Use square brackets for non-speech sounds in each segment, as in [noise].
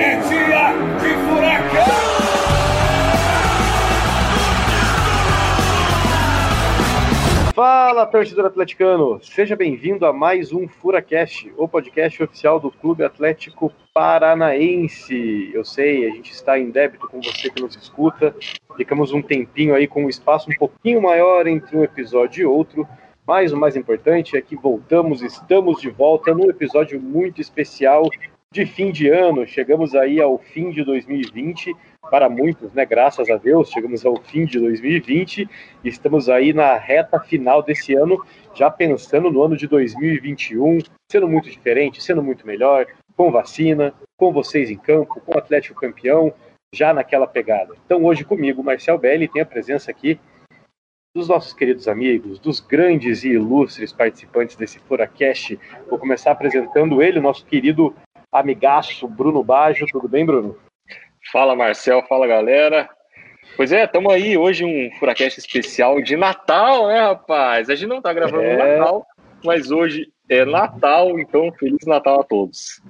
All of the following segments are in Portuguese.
É dia de furacão! Fala, torcedor atleticano! Seja bem-vindo a mais um FuraCast, o podcast oficial do Clube Atlético Paranaense. Eu sei, a gente está em débito com você que nos escuta. Ficamos um tempinho aí com um espaço um pouquinho maior entre um episódio e outro, mas o mais importante é que voltamos, estamos de volta num episódio muito especial de fim de ano. Chegamos aí ao fim de 2020, para muitos, né? Graças a Deus, chegamos ao fim de 2020 e estamos aí na reta final desse ano, já pensando no ano de 2021, sendo muito diferente, sendo muito melhor, com vacina, com vocês em campo, com o Atlético campeão, já naquela pegada. Então, hoje comigo, Marcel Belli, tem a presença aqui dos nossos queridos amigos, dos grandes e ilustres participantes desse Furacast. Vou começar apresentando ele, o nosso querido amigaço Bruno Baggio. Tudo bem, Bruno? Fala, Marcel. Fala, galera. Pois é, estamos aí hoje um Furacast especial de Natal, né, rapaz? A gente não tá gravando é... no Natal, mas hoje é Natal, então Feliz Natal a todos.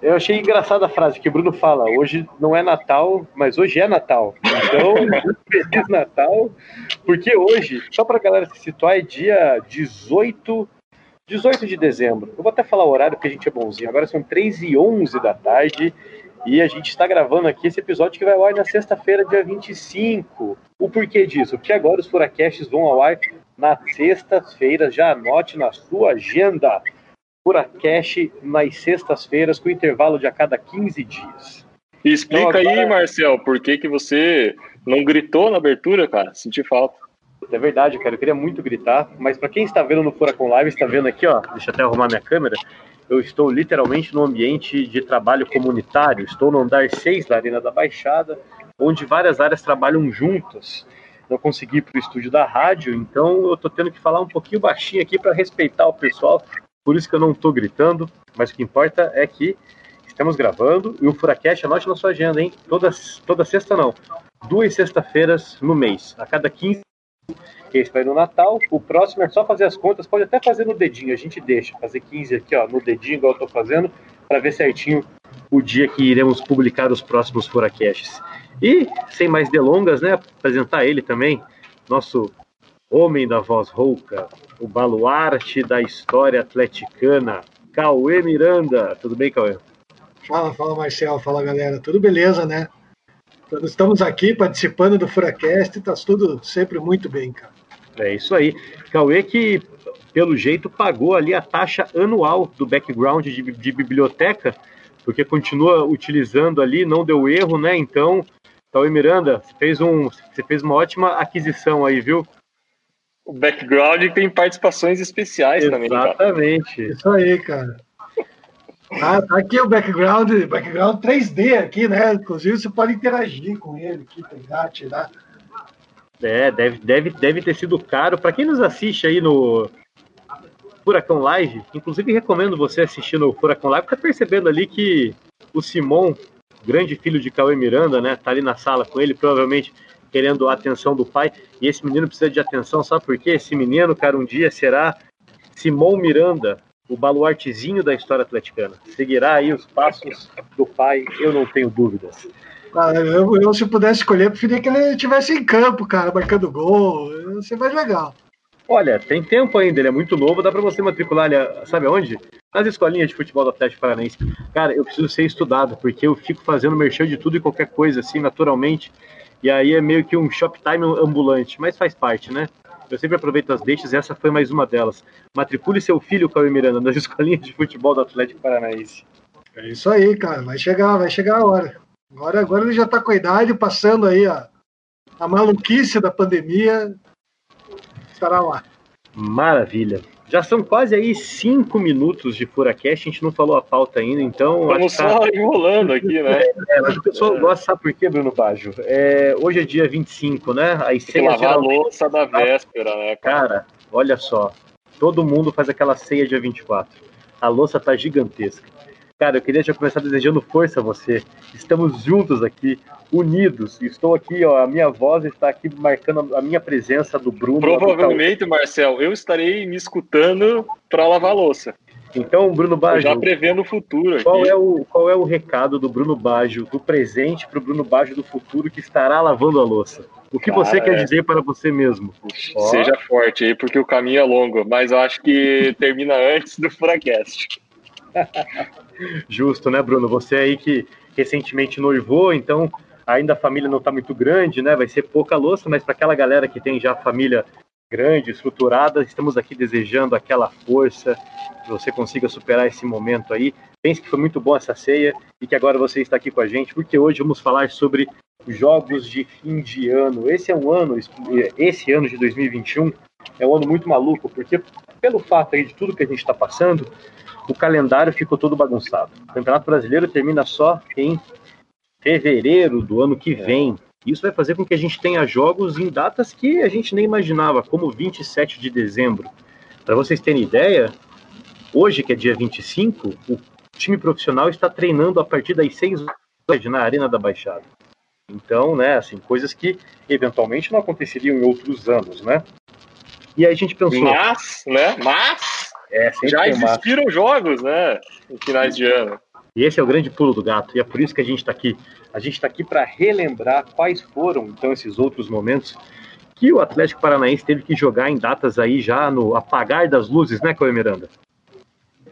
Eu achei engraçada a frase que o Bruno fala. Hoje não é Natal, mas hoje é Natal. Então, [laughs] Feliz Natal. Porque hoje, só para a galera se situar, é dia 18 18 de dezembro. Eu vou até falar o horário porque a gente é bonzinho. Agora são 3 e 11 da tarde e a gente está gravando aqui esse episódio que vai ao ar na sexta-feira, dia 25. O porquê disso? Porque agora os Furacasts vão ao ar nas sextas-feiras. Já anote na sua agenda. Furacast nas sextas-feiras, com intervalo de a cada 15 dias. explica então, agora... aí, Marcel, por que, que você não gritou na abertura, cara? Senti falta. É verdade, cara. Eu queria muito gritar, mas para quem está vendo no Furacão Live, está vendo aqui, ó. Deixa eu até arrumar minha câmera. Eu estou literalmente no ambiente de trabalho comunitário. Estou no andar 6 da Arena da Baixada, onde várias áreas trabalham juntas. Não consegui ir para o estúdio da rádio, então eu estou tendo que falar um pouquinho baixinho aqui para respeitar o pessoal. Por isso que eu não estou gritando, mas o que importa é que estamos gravando e o Furacast, anote na sua agenda, hein? Toda, toda sexta não. Duas sexta-feiras no mês. A cada 15 que esse vai no Natal. O próximo é só fazer as contas, pode até fazer no dedinho, a gente deixa, fazer 15 aqui, ó, no dedinho, igual eu tô fazendo, para ver certinho o dia que iremos publicar os próximos Furacasts. E, sem mais delongas, né, apresentar ele também, nosso homem da voz rouca, o baluarte da história atleticana, Cauê Miranda. Tudo bem, Cauê? Fala, fala, Marcel. Fala, galera. Tudo beleza, né? Estamos aqui participando do Furacast, está tudo sempre muito bem, cara. É isso aí. Cauê que, pelo jeito, pagou ali a taxa anual do background de, de biblioteca, porque continua utilizando ali, não deu erro, né? Então, Cauê Miranda, você fez, um, você fez uma ótima aquisição aí, viu? O background tem participações especiais Exatamente. também. Exatamente. Isso aí, cara. Ah, tá aqui o background, background 3D aqui, né? Inclusive você pode interagir com ele aqui, pegar, tirar. É, deve, deve, deve ter sido caro. Para quem nos assiste aí no Furacão Live, inclusive recomendo você assistir no Furacão Live, tá percebendo ali que o Simon, grande filho de Cauê Miranda, né, tá ali na sala com ele, provavelmente querendo a atenção do pai. E esse menino precisa de atenção, sabe por quê? Esse menino, cara, um dia será Simon Miranda, o baluartezinho da história atleticana. Seguirá aí os passos do pai, eu não tenho dúvidas. Ah, eu, eu, se pudesse escolher, preferia que ele estivesse em campo, cara, marcando gol. Ia ser mais legal. Olha, tem tempo ainda, ele é muito novo, dá para você matricular ele, sabe aonde? Nas escolinhas de futebol do Atlético Paranaense. Cara, eu preciso ser estudado, porque eu fico fazendo merchan de tudo e qualquer coisa, assim, naturalmente. E aí é meio que um shoptime ambulante, mas faz parte, né? Eu sempre aproveito as deixas e essa foi mais uma delas. Matricule seu filho, Cauê Miranda, nas [laughs] escolinhas de futebol do Atlético Paranaense. É isso aí, cara. Vai chegar, vai chegar a hora. Agora, agora ele já está com a idade, passando aí a, a maluquice da pandemia. Estará lá. Maravilha. Já são quase aí cinco minutos de Furacast, a gente não falou a pauta ainda, então. Estamos tá... só enrolando aqui, né? É, mas o pessoal é. gosta, sabe por quê, Bruno Baggio? É, hoje é dia 25, né? As ceias lavar geralmente... a louça da véspera, né? Cara? cara, olha só. Todo mundo faz aquela ceia dia 24. A louça tá gigantesca. Cara, eu queria já começar desejando força a você. Estamos juntos aqui, unidos. Estou aqui, ó, a minha voz está aqui marcando a minha presença do Bruno. Provavelmente, Marcel, eu estarei me escutando para lavar louça. Então, Bruno Baggio. Já prevendo o futuro. Qual é o, qual é o recado do Bruno Baggio do presente para o Bruno Baggio do futuro que estará lavando a louça? O que Cara, você quer é... dizer para você mesmo? Seja oh. forte aí, porque o caminho é longo, mas eu acho que termina antes do Furacast. [laughs] Justo, né, Bruno? Você aí que recentemente noivou, então ainda a família não está muito grande, né? Vai ser pouca louça, mas para aquela galera que tem já família grande, estruturada, estamos aqui desejando aquela força, que você consiga superar esse momento aí. Pense que foi muito bom essa ceia e que agora você está aqui com a gente, porque hoje vamos falar sobre jogos de fim de ano. Esse é um ano, esse ano de 2021 é um ano muito maluco, porque pelo fato aí de tudo que a gente está passando, o calendário ficou todo bagunçado. O Campeonato Brasileiro termina só em fevereiro do ano que vem. Isso vai fazer com que a gente tenha jogos em datas que a gente nem imaginava, como 27 de dezembro. Para vocês terem ideia, hoje, que é dia 25, o time profissional está treinando a partir das 6 horas na Arena da Baixada. Então, né, assim, coisas que eventualmente não aconteceriam em outros anos, né? E aí a gente pensou. Mas, né? Mas é, já existiram jogos, né? Em finais de ano. E esse é o grande pulo do gato, e é por isso que a gente está aqui. A gente está aqui para relembrar quais foram, então, esses outros momentos que o Atlético Paranaense teve que jogar em datas aí já no apagar das luzes, né, Cauê Miranda?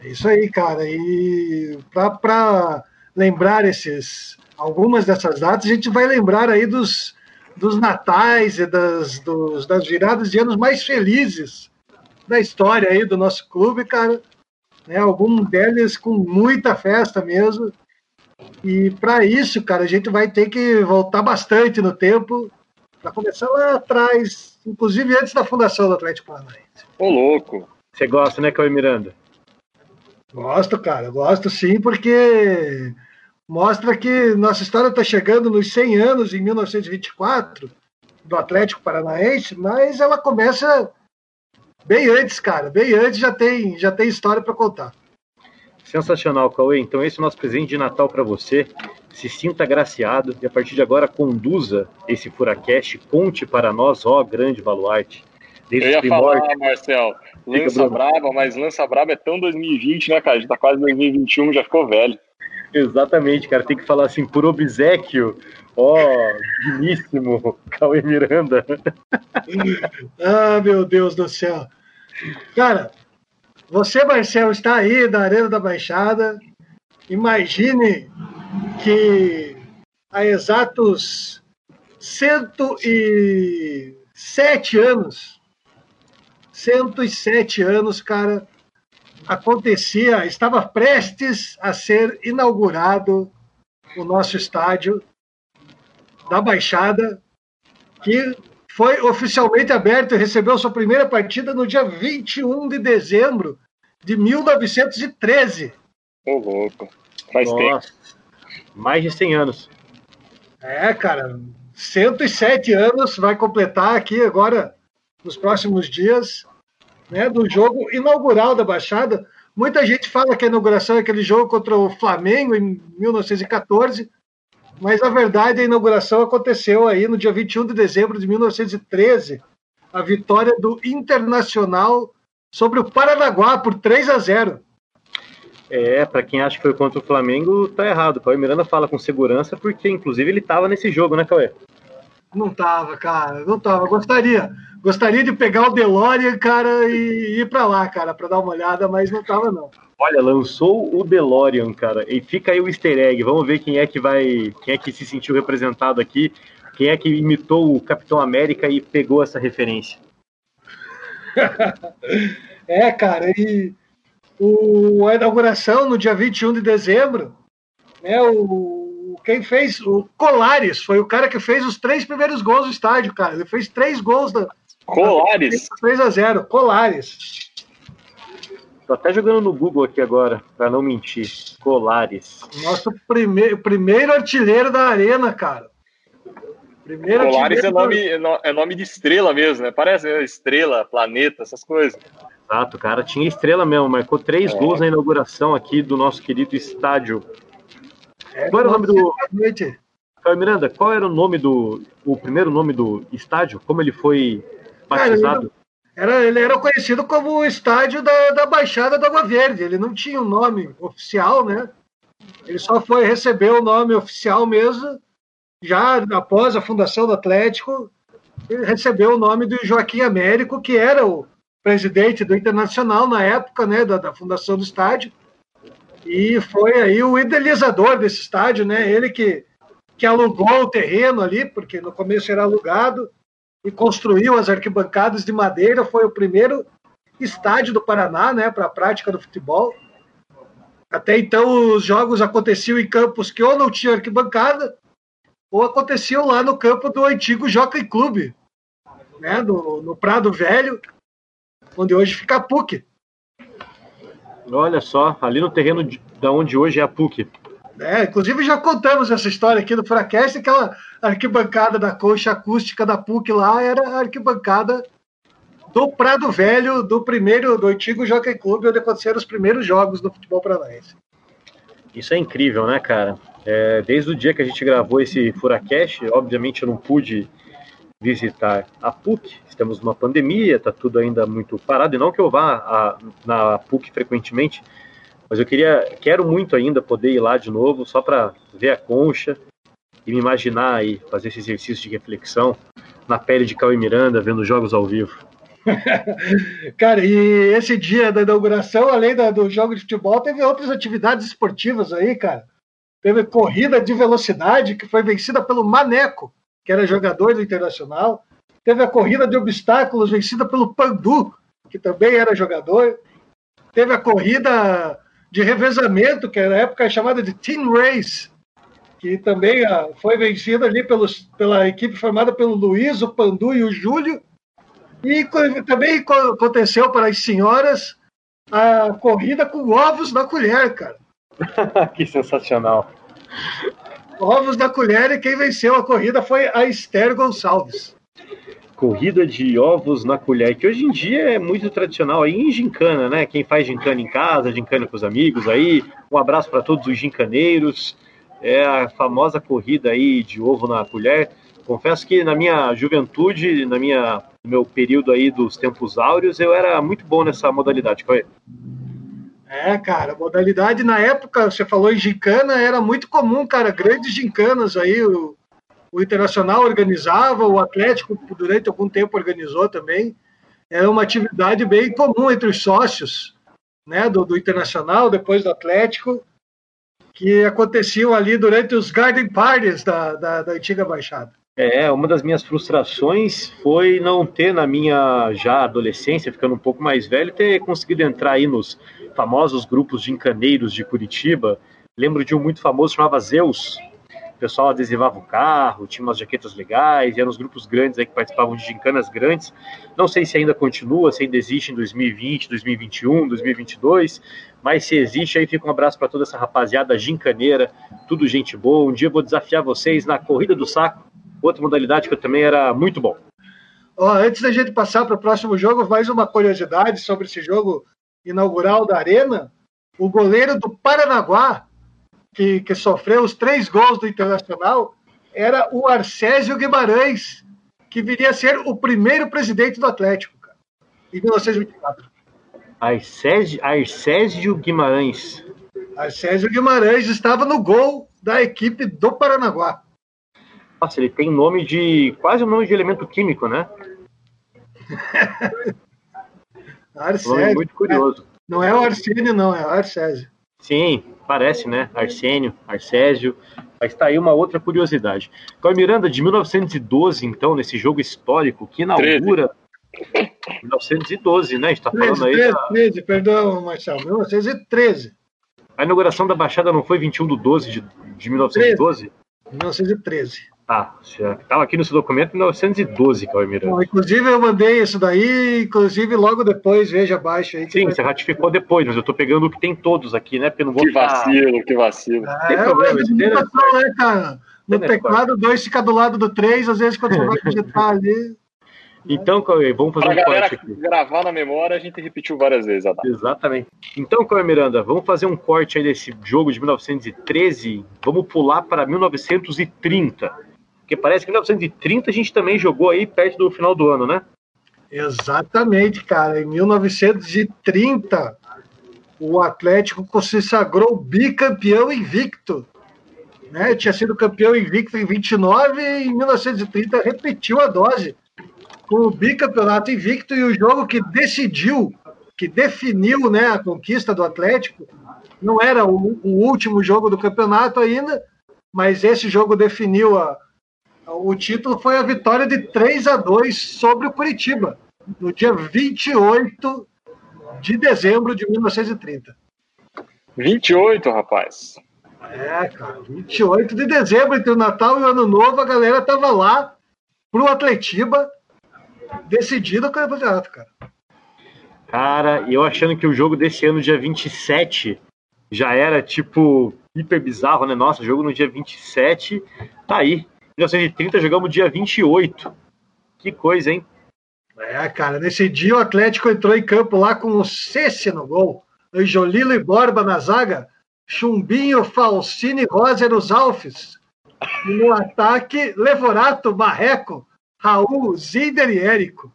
É isso aí, cara. E para lembrar esses algumas dessas datas, a gente vai lembrar aí dos, dos natais e das, dos, das viradas de anos mais felizes da história aí do nosso clube, cara né? Algum deles com muita festa mesmo. E para isso, cara, a gente vai ter que voltar bastante no tempo para começar lá atrás, inclusive antes da fundação do Atlético Paranaense. Ô, louco! Você gosta, né, Cauê Miranda? Gosto, cara, gosto sim, porque mostra que nossa história está chegando nos 100 anos, em 1924, do Atlético Paranaense, mas ela começa Bem antes, cara, bem antes já tem, já tem história para contar. Sensacional, Cauê. Então esse é o nosso presente de Natal para você. Se sinta agraciado e a partir de agora conduza esse Furacast, conte para nós, ó grande baluarte. Desde Eu ia falar, Marcel, lança braba, mas lança braba é tão 2020, né, cara? A gente tá quase 2021, já ficou velho. Exatamente, cara. Tem que falar assim, por obsequio. Ó, oh, digníssimo, [laughs] Cauê Miranda. [laughs] ah, meu Deus do céu. Cara, você, Marcel, está aí da Arena da Baixada. Imagine que há exatos 107 anos, 107 anos, cara, acontecia, estava prestes a ser inaugurado o nosso estádio da Baixada, que foi oficialmente aberto e recebeu sua primeira partida no dia 21 de dezembro de 1913. Ô, louco. Faz Nossa. tempo. Mais de 100 anos. É, cara. 107 anos vai completar aqui agora, nos próximos dias, né, do jogo inaugural da Baixada. Muita gente fala que a inauguração é aquele jogo contra o Flamengo em 1914, mas na verdade a inauguração aconteceu aí no dia 21 de dezembro de 1913, a vitória do Internacional sobre o Paranaguá por 3 a 0. É, para quem acha que foi contra o Flamengo, tá errado. O Cauê Miranda fala com segurança porque, inclusive, ele tava nesse jogo, né, Cauê? Não tava, cara, não tava. Gostaria, gostaria de pegar o DeLorean, cara, e ir para lá, cara, para dar uma olhada, mas não tava, não. Olha, lançou o DeLorean, cara, e fica aí o easter egg. Vamos ver quem é que vai, quem é que se sentiu representado aqui, quem é que imitou o Capitão América e pegou essa referência. [laughs] é, cara, e o, a inauguração no dia 21 de dezembro, né, o, quem fez, o Colares, foi o cara que fez os três primeiros gols do estádio, cara. Ele fez três gols da. Colares? 3 a 0 Colares. Tô até jogando no Google aqui agora, para não mentir. Colares. Nosso primeiro, primeiro artilheiro da arena, cara. Primeiro Colares é nome, é nome de estrela mesmo, né? Parece né? estrela, planeta, essas coisas. Exato, cara. Tinha estrela mesmo. Marcou três é. gols na inauguração aqui do nosso querido estádio. É, qual era o nome do. Noite. Miranda, qual era o nome do. O primeiro nome do estádio? Como ele foi batizado? Cara, Era, ele era conhecido como o estádio da, da Baixada da Água Verde. Ele não tinha um nome oficial, né? Ele só foi receber o nome oficial mesmo já após a fundação do Atlético. Ele recebeu o nome do Joaquim Américo, que era o presidente do Internacional na época, né, da, da fundação do estádio. E foi aí o idealizador desse estádio, né? Ele que, que alugou o terreno ali, porque no começo era alugado, e construiu as arquibancadas de madeira. Foi o primeiro estádio do Paraná, né, para a prática do futebol. Até então, os jogos aconteciam em campos que ou não tinha arquibancada, ou aconteciam lá no campo do antigo Jockey Club, né, no, no Prado Velho, onde hoje fica a PUC. Olha só, ali no terreno de, da onde hoje é a PUC. É, inclusive já contamos essa história aqui no Fracast, aquela arquibancada da coxa acústica da PUC lá era a arquibancada do Prado Velho, do primeiro, do antigo Jockey Club, onde aconteceram os primeiros jogos do futebol paranaense. Isso é incrível, né, cara? É, desde o dia que a gente gravou esse Furacast, obviamente eu não pude visitar a PUC, estamos numa pandemia, está tudo ainda muito parado, e não que eu vá a, na PUC frequentemente, mas eu queria, quero muito ainda poder ir lá de novo, só para ver a concha e me imaginar e fazer esse exercício de reflexão na pele de Cauê Miranda, vendo jogos ao vivo. [laughs] Cara, e esse dia da inauguração, além da, do jogo de futebol, teve outras atividades esportivas aí, cara. Teve corrida de velocidade, que foi vencida pelo Maneco, que era jogador do Internacional. Teve a corrida de obstáculos, vencida pelo Pandu, que também era jogador. Teve a corrida de revezamento, que na época chamada de Team Race, que também ah, foi vencida ali pelos, pela equipe formada pelo Luiz, o Pandu e o Júlio. E também aconteceu para as senhoras a corrida com ovos na colher, cara. [laughs] que sensacional. Ovos na colher e quem venceu a corrida foi a Esther Gonçalves corrida de ovos na colher, que hoje em dia é muito tradicional aí em gincana, né? Quem faz gincana em casa, gincana com os amigos aí. Um abraço para todos os gincaneiros. É a famosa corrida aí de ovo na colher. Confesso que na minha juventude, na minha no meu período aí dos tempos áureos, eu era muito bom nessa modalidade. Qual é? É, cara, modalidade na época, você falou em gincana, era muito comum, cara, grandes gincanas aí, o, o Internacional organizava, o Atlético durante algum tempo organizou também. Era uma atividade bem comum entre os sócios né, do, do Internacional, depois do Atlético, que aconteciam ali durante os garden parties da, da, da antiga Baixada. É, uma das minhas frustrações foi não ter, na minha já adolescência, ficando um pouco mais velho, ter conseguido entrar aí nos famosos grupos de encaneiros de Curitiba. Lembro de um muito famoso, chamava Zeus, o pessoal adesivava o carro, tinha umas jaquetas legais, eram os grupos grandes aí que participavam de gincanas grandes. Não sei se ainda continua, se ainda existe em 2020, 2021, 2022, mas se existe, aí fica um abraço para toda essa rapaziada gincaneira, tudo gente boa. Um dia eu vou desafiar vocês na Corrida do Saco, outra modalidade que eu também era muito bom. Oh, antes da gente passar para o próximo jogo, mais uma curiosidade sobre esse jogo inaugural da Arena. O goleiro do Paranaguá, que, que sofreu os três gols do Internacional era o Arcésio Guimarães, que viria a ser o primeiro presidente do Atlético, cara, em 1924. Arcésio, Arcésio Guimarães. Arcésio Guimarães estava no gol da equipe do Paranaguá. Nossa, ele tem nome de. quase um nome de elemento químico, né? [laughs] Arcésio. muito curioso. É, não é o Arsênio, não, é o Arcésio. Sim, parece, né? Arsênio, Arcésio. Mas está aí uma outra curiosidade. Cauê Miranda, de 1912, então, nesse jogo histórico que inaugura. [laughs] 13. 1912, né? A gente está falando 13, aí. 13, da... 13, perdão, Marcelo, 1913. A inauguração da Baixada não foi 21 de 12 de, de 1912? 1913. Tá, estava aqui no seu documento 1912, Cauê Miranda. inclusive eu mandei isso daí, inclusive logo depois, veja abaixo aí. Sim, vai... você ratificou depois, mas eu estou pegando o que tem todos aqui, né? Porque não vou Que vacilo, que vacilo. É, tem problema, é, né, cara? No teclado, dois fica do lado do três, às vezes quando você vai digitar ali. [laughs] Então, Cauê, vamos fazer pra um corte aqui. gravar na memória, a gente repetiu várias vezes. Adá. Exatamente. Então, Cauê Miranda, vamos fazer um corte aí desse jogo de 1913, vamos pular para 1930. Porque parece que em 1930 a gente também jogou aí perto do final do ano, né? Exatamente, cara. Em 1930, o Atlético se sagrou bicampeão invicto. Né? Tinha sido campeão invicto em 29 e em 1930 repetiu a dose com o bicampeonato invicto e o jogo que decidiu, que definiu né, a conquista do Atlético, não era o, o último jogo do campeonato ainda, mas esse jogo definiu a, o título foi a vitória de 3 a 2 sobre o Curitiba, no dia 28 de dezembro de 1930. 28, rapaz. É, cara, 28 de dezembro, entre o Natal e o Ano Novo, a galera tava lá pro Atletiba decidido o campeonato, cara. Cara, eu achando que o jogo desse ano, dia 27, já era tipo hiper bizarro, né? Nossa, jogo no dia 27, tá aí. 1930 jogamos dia 28. Que coisa, hein? É, cara, nesse dia o Atlético entrou em campo lá com o Cesse no gol, Anjolilo e Borba na zaga, Chumbinho, Falcine, Rosa nos alfes. E no ataque, Levorato, Marreco, Raul, Zinder e Érico.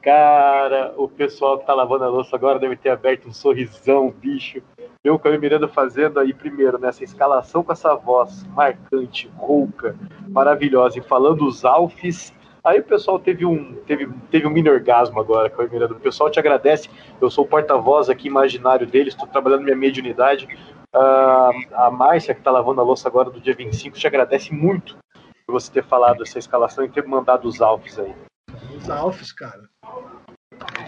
Cara, o pessoal que tá lavando a louça agora deve ter aberto um sorrisão, bicho. Meu o Caio Miranda fazendo aí primeiro nessa escalação com essa voz marcante, rouca, maravilhosa, e falando os alfes. Aí o pessoal teve um, teve, teve um mini orgasmo agora, Caio Miranda. O pessoal te agradece. Eu sou o porta-voz aqui imaginário deles, estou trabalhando minha mediunidade. Uh, a Márcia, que está lavando a louça agora do dia 25, te agradece muito por você ter falado essa escalação e ter mandado os alfes aí. Os alfes, cara.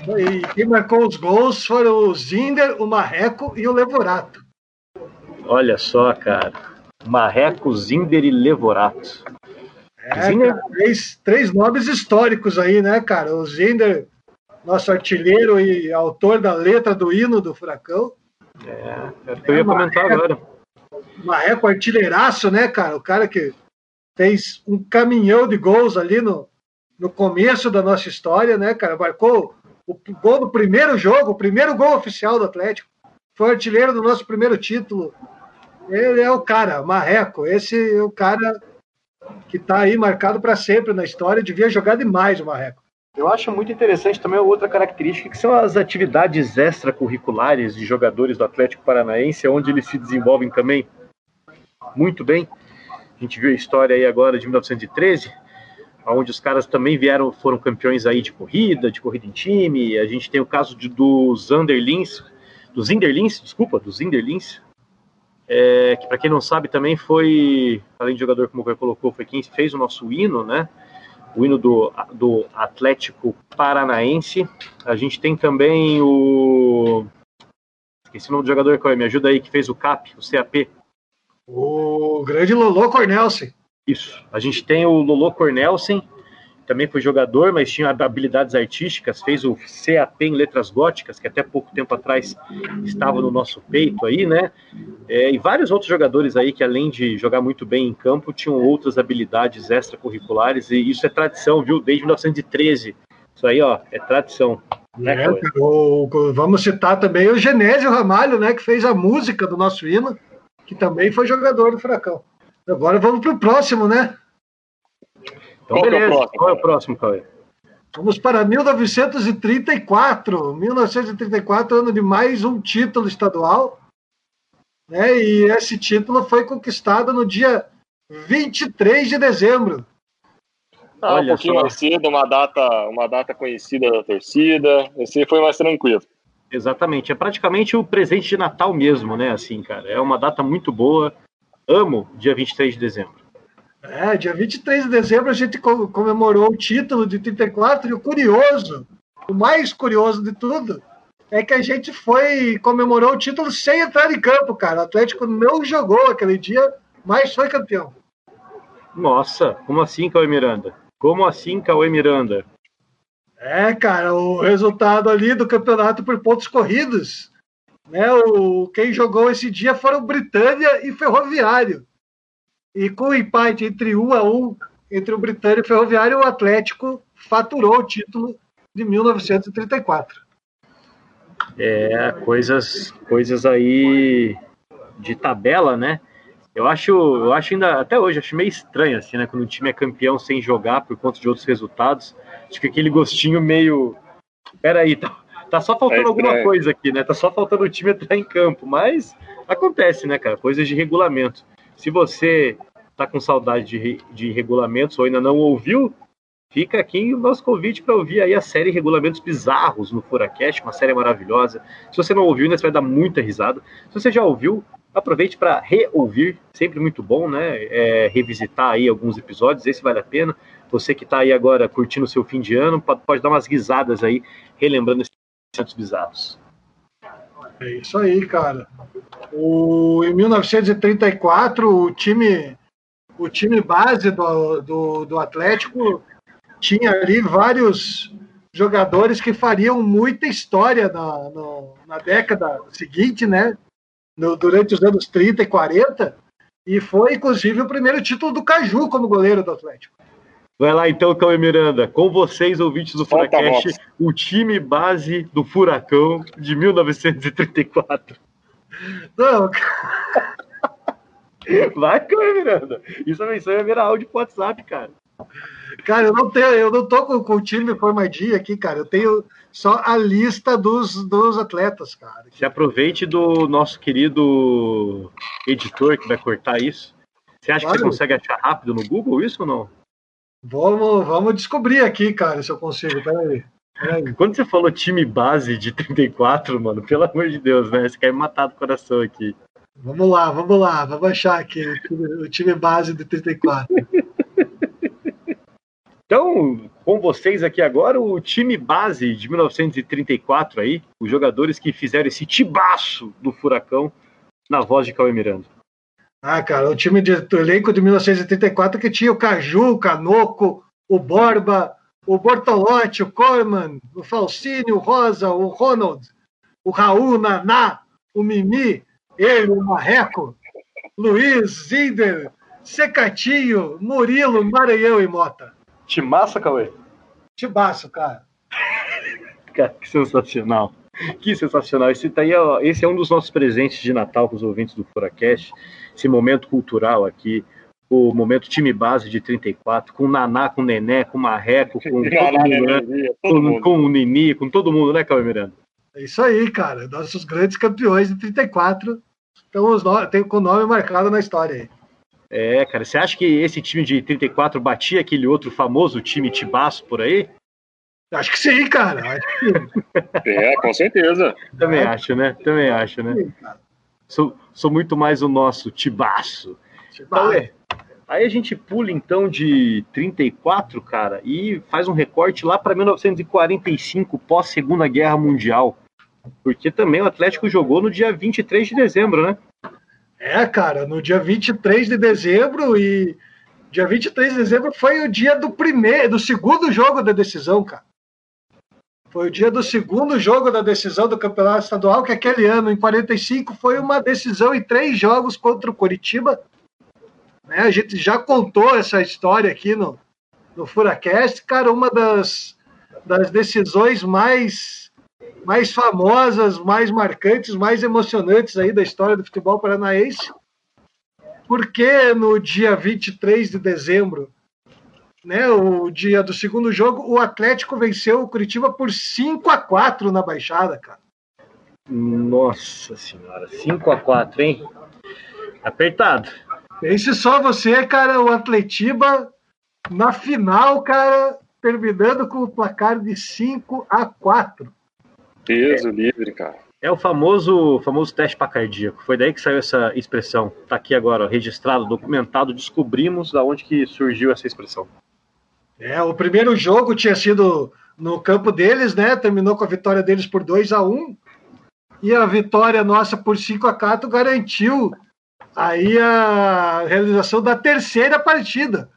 E quem marcou os gols foram o Zinder, o Marreco e o Levorato. Olha só, cara. Marreco, Zinder e Levorato. É, Zinder... Cara, três, três nomes históricos aí, né, cara? O Zinder, nosso artilheiro e autor da letra do hino do Furacão. É, é eu ia é, comentar Marreco, agora. Marreco artilheiraço, né, cara? O cara que fez um caminhão de gols ali no, no começo da nossa história, né, cara? Marcou o gol do primeiro jogo, o primeiro gol oficial do Atlético. Foi artilheiro do nosso primeiro título. Ele é o cara, Marreco. Esse é o cara que está aí marcado para sempre na história. Devia jogar demais o Marreco. Eu acho muito interessante também outra característica, que são as atividades extracurriculares de jogadores do Atlético Paranaense, onde eles se desenvolvem também muito bem. A gente viu a história aí agora de 1913, onde os caras também vieram, foram campeões aí de corrida, de corrida em time. A gente tem o caso de, dos Underlins, dos Inderlins, desculpa, dos Inderlins, é, que para quem não sabe também foi, além de jogador como o colocou, foi quem fez o nosso hino, né? O hino do, do Atlético Paranaense. A gente tem também o. Esqueci o nome do jogador? Me ajuda aí, que fez o CAP, o CAP. O grande Lolo Cornelsen. Isso. A gente tem o Lolo Cornelsen, também foi jogador, mas tinha habilidades artísticas, fez o CAP em letras góticas, que até pouco tempo atrás estava no nosso peito aí, né? É, e vários outros jogadores aí que, além de jogar muito bem em campo, tinham outras habilidades extracurriculares, e isso é tradição, viu? Desde 1913. Isso aí, ó, é tradição. Né, é, o, vamos citar também o Genésio Ramalho, né, que fez a música do nosso hino, que também foi jogador do Furacão. Agora vamos para o próximo, né? Então, Qual beleza. É o próximo? Qual é o próximo, Cauê? Vamos para 1934. 1934, ano de mais um título estadual. Né? E esse título foi conquistado no dia 23 de dezembro. Ah, Olha um pouquinho só. mais cedo, uma data, uma data conhecida da torcida. Esse foi mais tranquilo. Exatamente. É praticamente o presente de Natal mesmo, né? Assim, cara. É uma data muito boa. Amo dia 23 de dezembro. É, dia 23 de dezembro a gente comemorou o título de 34 e o curioso, o mais curioso de tudo, é que a gente foi comemorou o título sem entrar em campo, cara. O Atlético não jogou aquele dia, mas foi campeão. Nossa, como assim, Cauê Miranda? Como assim, Cauê Miranda? É, cara, o resultado ali do campeonato por pontos corridos. Né, o, quem jogou esse dia foram Britânia e Ferroviário. E com o empate entre 1 a 1 entre o Britânico e o Ferroviário, o Atlético faturou o título de 1934. É, coisas, coisas aí de tabela, né? Eu acho, eu acho ainda, até hoje, acho meio estranho, assim, né? Quando o time é campeão sem jogar por conta de outros resultados. Acho que aquele gostinho meio. Peraí, tá, Tá só faltando é alguma né? coisa aqui, né? Tá só faltando o time entrar em campo, mas acontece, né, cara? Coisas de regulamento. Se você tá com saudade de, de regulamentos ou ainda não ouviu, fica aqui o nosso convite para ouvir aí a série Regulamentos Bizarros no Furacast, uma série maravilhosa. Se você não ouviu, ainda você vai dar muita risada. Se você já ouviu, aproveite para reouvir, sempre muito bom, né? É, revisitar aí alguns episódios, esse vale a pena. Você que está aí agora curtindo o seu fim de ano, pode, pode dar umas guisadas aí, relembrando esse 700 bizarros. É isso aí, cara. O, em 1934, o time, o time base do, do, do Atlético tinha ali vários jogadores que fariam muita história na, na, na década seguinte, né? No, durante os anos 30 e 40. E foi, inclusive, o primeiro título do Caju como goleiro do Atlético. Vai lá então, Cauê Miranda, com vocês, ouvintes do Furacast, o time base do Furacão de 1934. Não, [laughs] Vai, Cauê Miranda. Isso, é isso vai virar áudio pro WhatsApp, cara. Cara, eu não tenho, eu não tô com, com o time formadinho aqui, cara. Eu tenho só a lista dos, dos atletas, cara. Se aproveite do nosso querido editor que vai cortar isso. Você acha claro. que você consegue achar rápido no Google isso ou não? Vamos, vamos descobrir aqui, cara, se eu consigo. Peraí. Peraí. Quando você falou time base de 34, mano, pelo amor de Deus, né? Você quer me matar do coração aqui. Vamos lá, vamos lá, vamos achar aqui o time, o time base de 34. Então, com vocês aqui agora, o time base de 1934 aí, os jogadores que fizeram esse tibaço do Furacão na voz de Cauê Miranda. Ah, cara, o time de, do elenco de 1934 que tinha o Caju, o Canoco, o Borba, o Bortolotti, o Corman, o Falcine, o Rosa, o Ronald, o Raul, Naná, o Mimi, ele, o Marreco, Luiz, Zinder, Secatinho, Murilo, Maranhão e Mota. Timassa, Cauê? Tibaço, cara. cara, que sensacional. Que sensacional. Esse, tá aí, ó, esse é um dos nossos presentes de Natal para os ouvintes do Furacast. Esse momento cultural aqui. O momento time base de 34, com o Naná, com o Nené, com o Marreco, com [laughs] todo mundo, né? Com, com, o Nini, com todo mundo, né, Cauê Miranda? É isso aí, cara. Nossos grandes campeões de 34 estão os no... tem com o nome marcado na história aí. É, cara, você acha que esse time de 34 batia aquele outro famoso time Tibaço por aí? Acho que sim, cara. Acho que sim. [laughs] É, com certeza. Também acho, né? Também acho, né? Sim, sou, sou muito mais o nosso Tibaço. Tibaço. Então, aí a gente pula então de 34, cara, e faz um recorte lá para 1945, pós Segunda Guerra Mundial. Porque também o Atlético jogou no dia 23 de dezembro, né? É, cara, no dia 23 de dezembro e dia 23 de dezembro foi o dia do primeiro, do segundo jogo da decisão, cara. Foi o dia do segundo jogo da decisão do Campeonato Estadual, que aquele ano, em 45, foi uma decisão em três jogos contra o Coritiba. Né, a gente já contou essa história aqui no, no Furacast. Cara, uma das, das decisões mais mais famosas, mais marcantes, mais emocionantes aí da história do futebol paranaense. Porque no dia 23 de dezembro, né, o dia do segundo jogo, o Atlético venceu o Curitiba por 5 a 4 na Baixada, cara. Nossa senhora, 5 a 4, hein? Apertado. Pense só você, cara, o Atletiba na final, cara, terminando com o placar de 5 a 4. Peso é, livre, cara. É o famoso, famoso teste para cardíaco. Foi daí que saiu essa expressão. Tá aqui agora, ó, registrado, documentado, descobrimos da onde que surgiu essa expressão. É, o primeiro jogo tinha sido no campo deles, né? Terminou com a vitória deles por 2 a 1 E a vitória nossa por 5 a 4 garantiu aí a realização da terceira partida.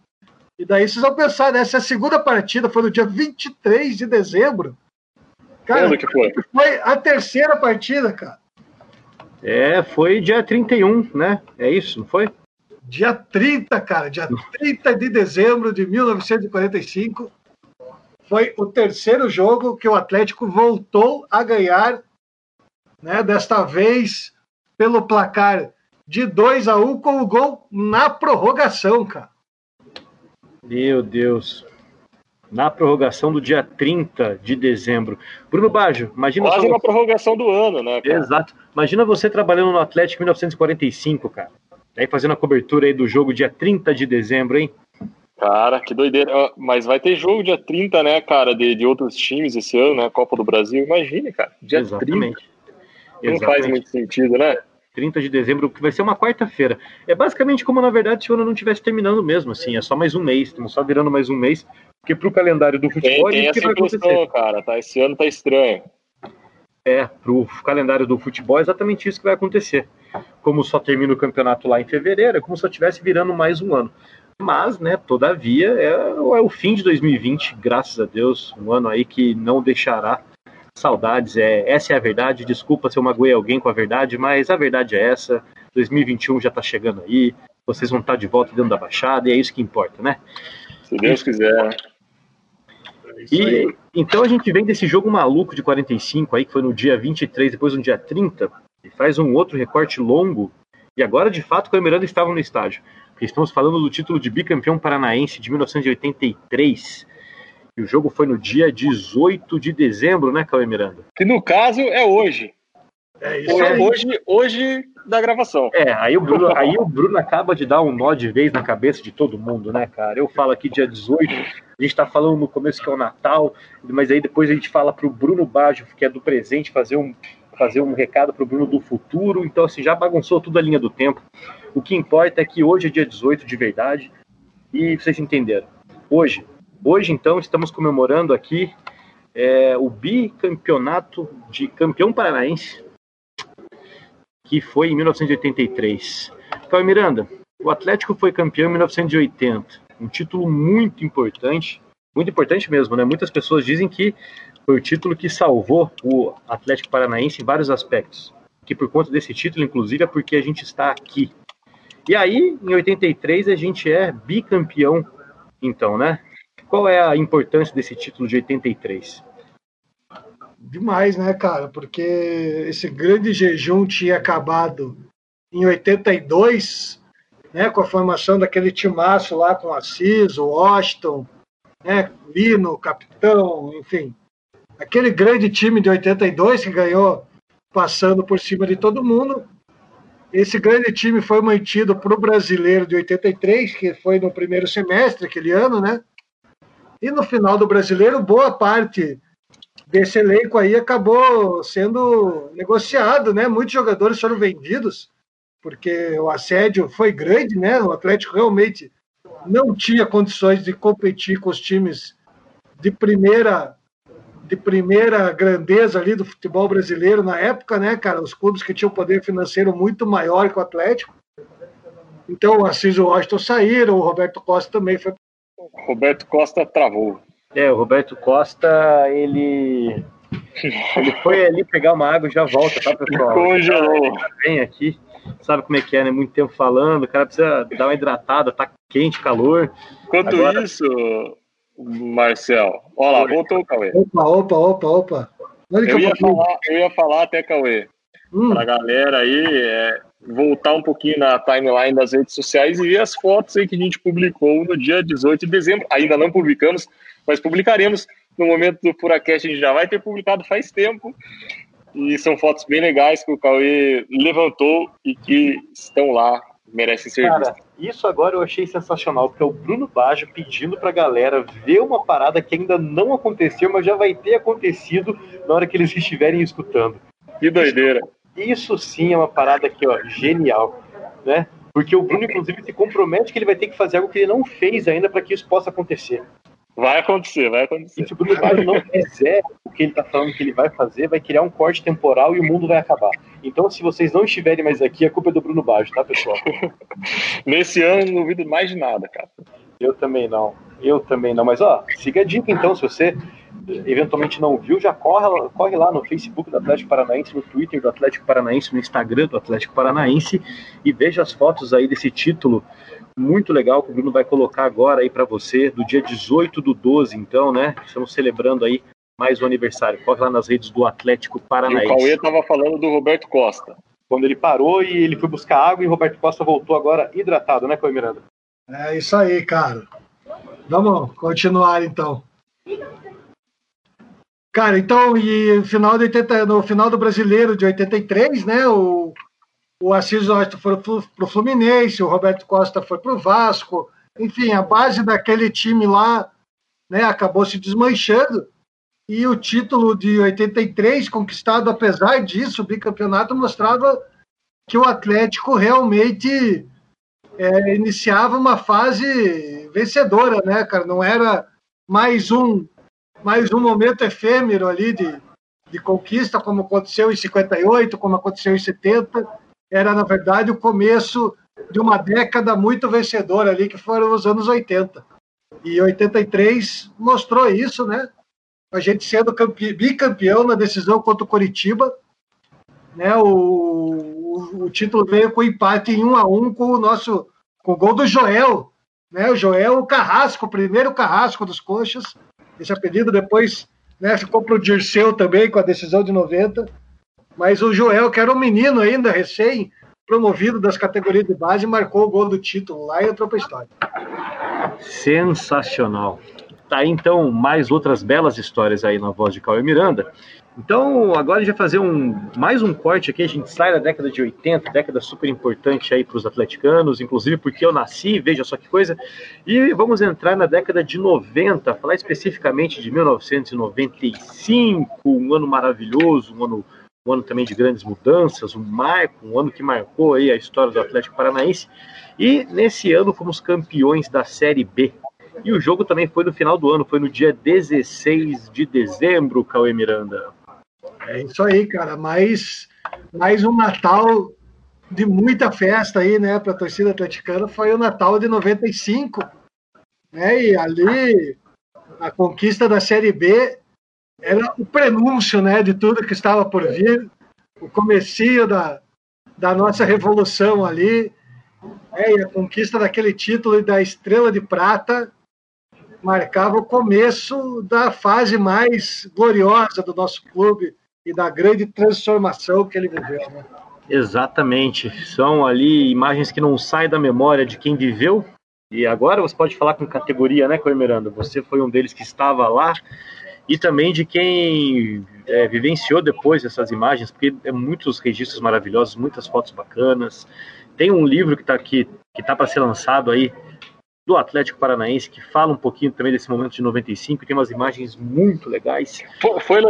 E daí vocês vão pensar, né? Se a segunda partida foi no dia 23 de dezembro, Cara, que foi? foi a terceira partida, cara. É, foi dia 31, né? É isso, não foi? Dia 30, cara, dia 30 de dezembro de 1945. Foi o terceiro jogo que o Atlético voltou a ganhar, né? Desta vez pelo placar de 2 a 1 com o gol na prorrogação, cara. Meu Deus. Na prorrogação do dia 30 de dezembro. Bruno Baggio, imagina. Quase uma prorrogação do ano, né? Cara? Exato. Imagina você trabalhando no Atlético em 1945, cara. Aí fazendo a cobertura aí do jogo dia 30 de dezembro, hein? Cara, que doideira. Mas vai ter jogo dia 30, né, cara, de, de outros times esse ano, né? Copa do Brasil. Imagine, cara. Dia Exatamente. 30. Não Exatamente. faz muito sentido, né? 30 de dezembro, que vai ser uma quarta-feira. É basicamente como, na verdade, se o ano não estivesse terminando mesmo, assim, é só mais um mês, estamos só virando mais um mês, porque pro calendário do futebol... Tem, tem essa vai acontecer. cara, tá? Esse ano tá estranho. É, pro calendário do futebol é exatamente isso que vai acontecer. Como só termina o campeonato lá em fevereiro, é como se estivesse virando mais um ano. Mas, né, todavia, é, é o fim de 2020, graças a Deus, um ano aí que não deixará saudades. É, essa é a verdade. Desculpa se eu magoei alguém com a verdade, mas a verdade é essa. 2021 já está chegando aí. Vocês vão estar tá de volta dentro da Baixada e é isso que importa, né? Se Deus quiser. E então a gente vem desse jogo maluco de 45 aí, que foi no dia 23, depois no dia 30, e faz um outro recorte longo. E agora, de fato, o Miranda estava no estádio. Estamos falando do título de bicampeão paranaense de 1983. E o jogo foi no dia 18 de dezembro, né, Cauê Miranda? Que no caso é hoje. É isso é hoje, hoje da gravação. É, aí o, Bruno, [laughs] aí o Bruno acaba de dar um nó de vez na cabeça de todo mundo, né, cara? Eu falo aqui dia 18, a gente tá falando no começo que é o Natal, mas aí depois a gente fala pro Bruno Baggio, que é do presente, fazer um, fazer um recado pro Bruno do futuro. Então, assim, já bagunçou tudo a linha do tempo. O que importa é que hoje é dia 18 de verdade. E vocês entenderam. Hoje, Hoje, então, estamos comemorando aqui é, o bicampeonato de campeão paranaense, que foi em 1983. Então, Miranda, o Atlético foi campeão em 1980, um título muito importante, muito importante mesmo, né? Muitas pessoas dizem que foi o título que salvou o Atlético Paranaense em vários aspectos. Que por conta desse título, inclusive, é porque a gente está aqui. E aí, em 83, a gente é bicampeão, então, né? Qual é a importância desse título de 83? Demais, né, cara? Porque esse grande jejum tinha acabado em 82, né, com a formação daquele timaço lá com Assis, o Washington, né, Lino, capitão, enfim. Aquele grande time de 82 que ganhou passando por cima de todo mundo. Esse grande time foi mantido para o brasileiro de 83, que foi no primeiro semestre, aquele ano, né? E no final do brasileiro, boa parte desse elenco aí acabou sendo negociado, né? Muitos jogadores foram vendidos, porque o assédio foi grande, né? O Atlético realmente não tinha condições de competir com os times de primeira de primeira grandeza ali do futebol brasileiro na época, né, cara? Os clubes que tinham poder financeiro muito maior que o Atlético. Então o Assis e o Washington saíram, o Roberto Costa também foi Roberto Costa travou. É, o Roberto Costa, ele. ele foi ali pegar uma água e já volta, tá, pessoal? Congelou. Vem aqui, sabe como é que é, né? Muito tempo falando, o cara precisa dar uma hidratada, tá quente, calor. Enquanto Agora... isso, Marcel, olha lá, voltou o Cauê. Opa, opa, opa, opa. Eu ia, falar, eu ia falar até, Cauê, hum. pra galera aí, é, voltar um pouquinho na timeline das redes sociais e ver as fotos aí que a gente publicou no dia 18 de dezembro. Ainda não publicamos, mas publicaremos no momento do Furacast. A gente já vai ter publicado faz tempo. E são fotos bem legais que o Cauê levantou e que estão lá, merecem ser Cara. Isso agora eu achei sensacional, porque é o Bruno Baggio pedindo pra galera ver uma parada que ainda não aconteceu, mas já vai ter acontecido na hora que eles estiverem escutando. Que doideira. Isso sim é uma parada aqui, ó, genial, né? Porque o Bruno, inclusive, se compromete que ele vai ter que fazer algo que ele não fez ainda para que isso possa acontecer. Vai acontecer, vai acontecer. E se o Bruno Baggio não fizer o que ele está falando que ele vai fazer, vai criar um corte temporal e o mundo vai acabar. Então, se vocês não estiverem mais aqui, a culpa é do Bruno Baggio, tá, pessoal? [laughs] Nesse ano, não duvido mais de nada, cara. Eu também não. Eu também não. Mas, ó, siga a dica, então, se você eventualmente não viu, já corre, corre lá no Facebook do Atlético Paranaense, no Twitter do Atlético Paranaense, no Instagram do Atlético Paranaense e veja as fotos aí desse título muito legal que o Bruno vai colocar agora aí para você, do dia 18 do 12, então, né? Estamos celebrando aí mais um aniversário. Corre lá nas redes do Atlético Paranaense. E o Cauê estava falando do Roberto Costa. quando ele parou e ele foi buscar água e Roberto Costa voltou agora hidratado, né, Coelho Miranda? É isso aí, cara. Vamos continuar então. Cara, então, e final de 80, no final do brasileiro de 83, né? O, o Assis Osta foi para o Fluminense, o Roberto Costa foi para o Vasco. Enfim, a base daquele time lá né, acabou se desmanchando. E o título de 83, conquistado apesar disso, o bicampeonato, mostrava que o Atlético realmente é, iniciava uma fase vencedora, né, cara? Não era mais um mais um momento efêmero ali de, de conquista, como aconteceu em 58, como aconteceu em 70. Era, na verdade, o começo de uma década muito vencedora ali, que foram os anos 80. E 83 mostrou isso, né? A gente sendo bicampeão na decisão contra o Coritiba, né? O, o, o título veio com empate em 1 a 1 com o nosso com o gol do Joel, né? O Joel Carrasco, o primeiro Carrasco dos Coxas. Esse apelido depois né, ficou para o Dirceu também com a decisão de 90. Mas o Joel, que era um menino ainda, recém promovido das categorias de base, marcou o gol do título lá e entrou para a história. Sensacional. Tá aí, então mais outras belas histórias aí na voz de Cauê Miranda. Então, agora a gente vai fazer um, mais um corte aqui. A gente sai da década de 80, década super importante aí para os atleticanos, inclusive porque eu nasci, veja só que coisa. E vamos entrar na década de 90, falar especificamente de 1995, um ano maravilhoso, um ano, um ano também de grandes mudanças, um marco, um ano que marcou aí a história do Atlético Paranaense. E nesse ano fomos campeões da Série B. E o jogo também foi no final do ano, foi no dia 16 de dezembro, Cauê Miranda. É isso aí, cara. Mais, mais um Natal de muita festa aí, né, para a torcida atleticana. Foi o Natal de 95, né? E ali a conquista da Série B era o prenúncio, né, de tudo que estava por vir. O comecinho da, da nossa revolução ali, né, e a conquista daquele título da Estrela de Prata marcava o começo da fase mais gloriosa do nosso clube e da grande transformação que ele viveu. Né? Exatamente. São ali imagens que não saem da memória de quem viveu. E agora você pode falar com categoria, né, Coelho Miranda? Você foi um deles que estava lá e também de quem é, vivenciou depois essas imagens, porque é muitos registros maravilhosos, muitas fotos bacanas. Tem um livro que está aqui, que está para ser lançado aí, do Atlético Paranaense, que fala um pouquinho também desse momento de 95, tem umas imagens muito legais. Foi,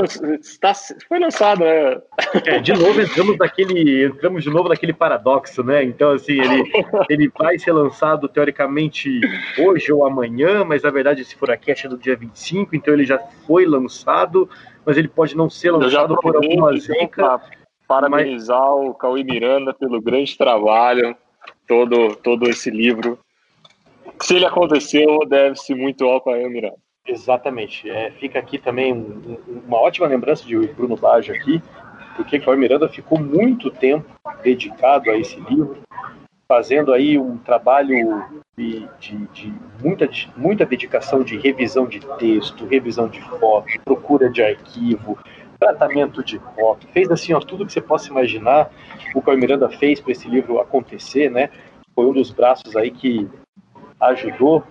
está, foi lançado, né? É, de novo entramos naquele, entramos de novo naquele paradoxo, né? Então, assim, ele, [laughs] ele vai ser lançado teoricamente hoje ou amanhã, mas na verdade esse Furacast é do dia 25, então ele já foi lançado, mas ele pode não ser lançado por alguma zica. Parabenizar mas... o Cauê Miranda pelo grande trabalho, todo, todo esse livro se ele aconteceu, deve-se muito ao Caio Miranda. Exatamente. É, fica aqui também um, uma ótima lembrança de Bruno Baggio aqui, porque Caio Miranda ficou muito tempo dedicado a esse livro, fazendo aí um trabalho de, de, de muita, muita dedicação de revisão de texto, revisão de foto, procura de arquivo, tratamento de foto, fez assim ó, tudo que você possa imaginar. O Caio Miranda fez para esse livro acontecer, né? Foi um dos braços aí que ajudou.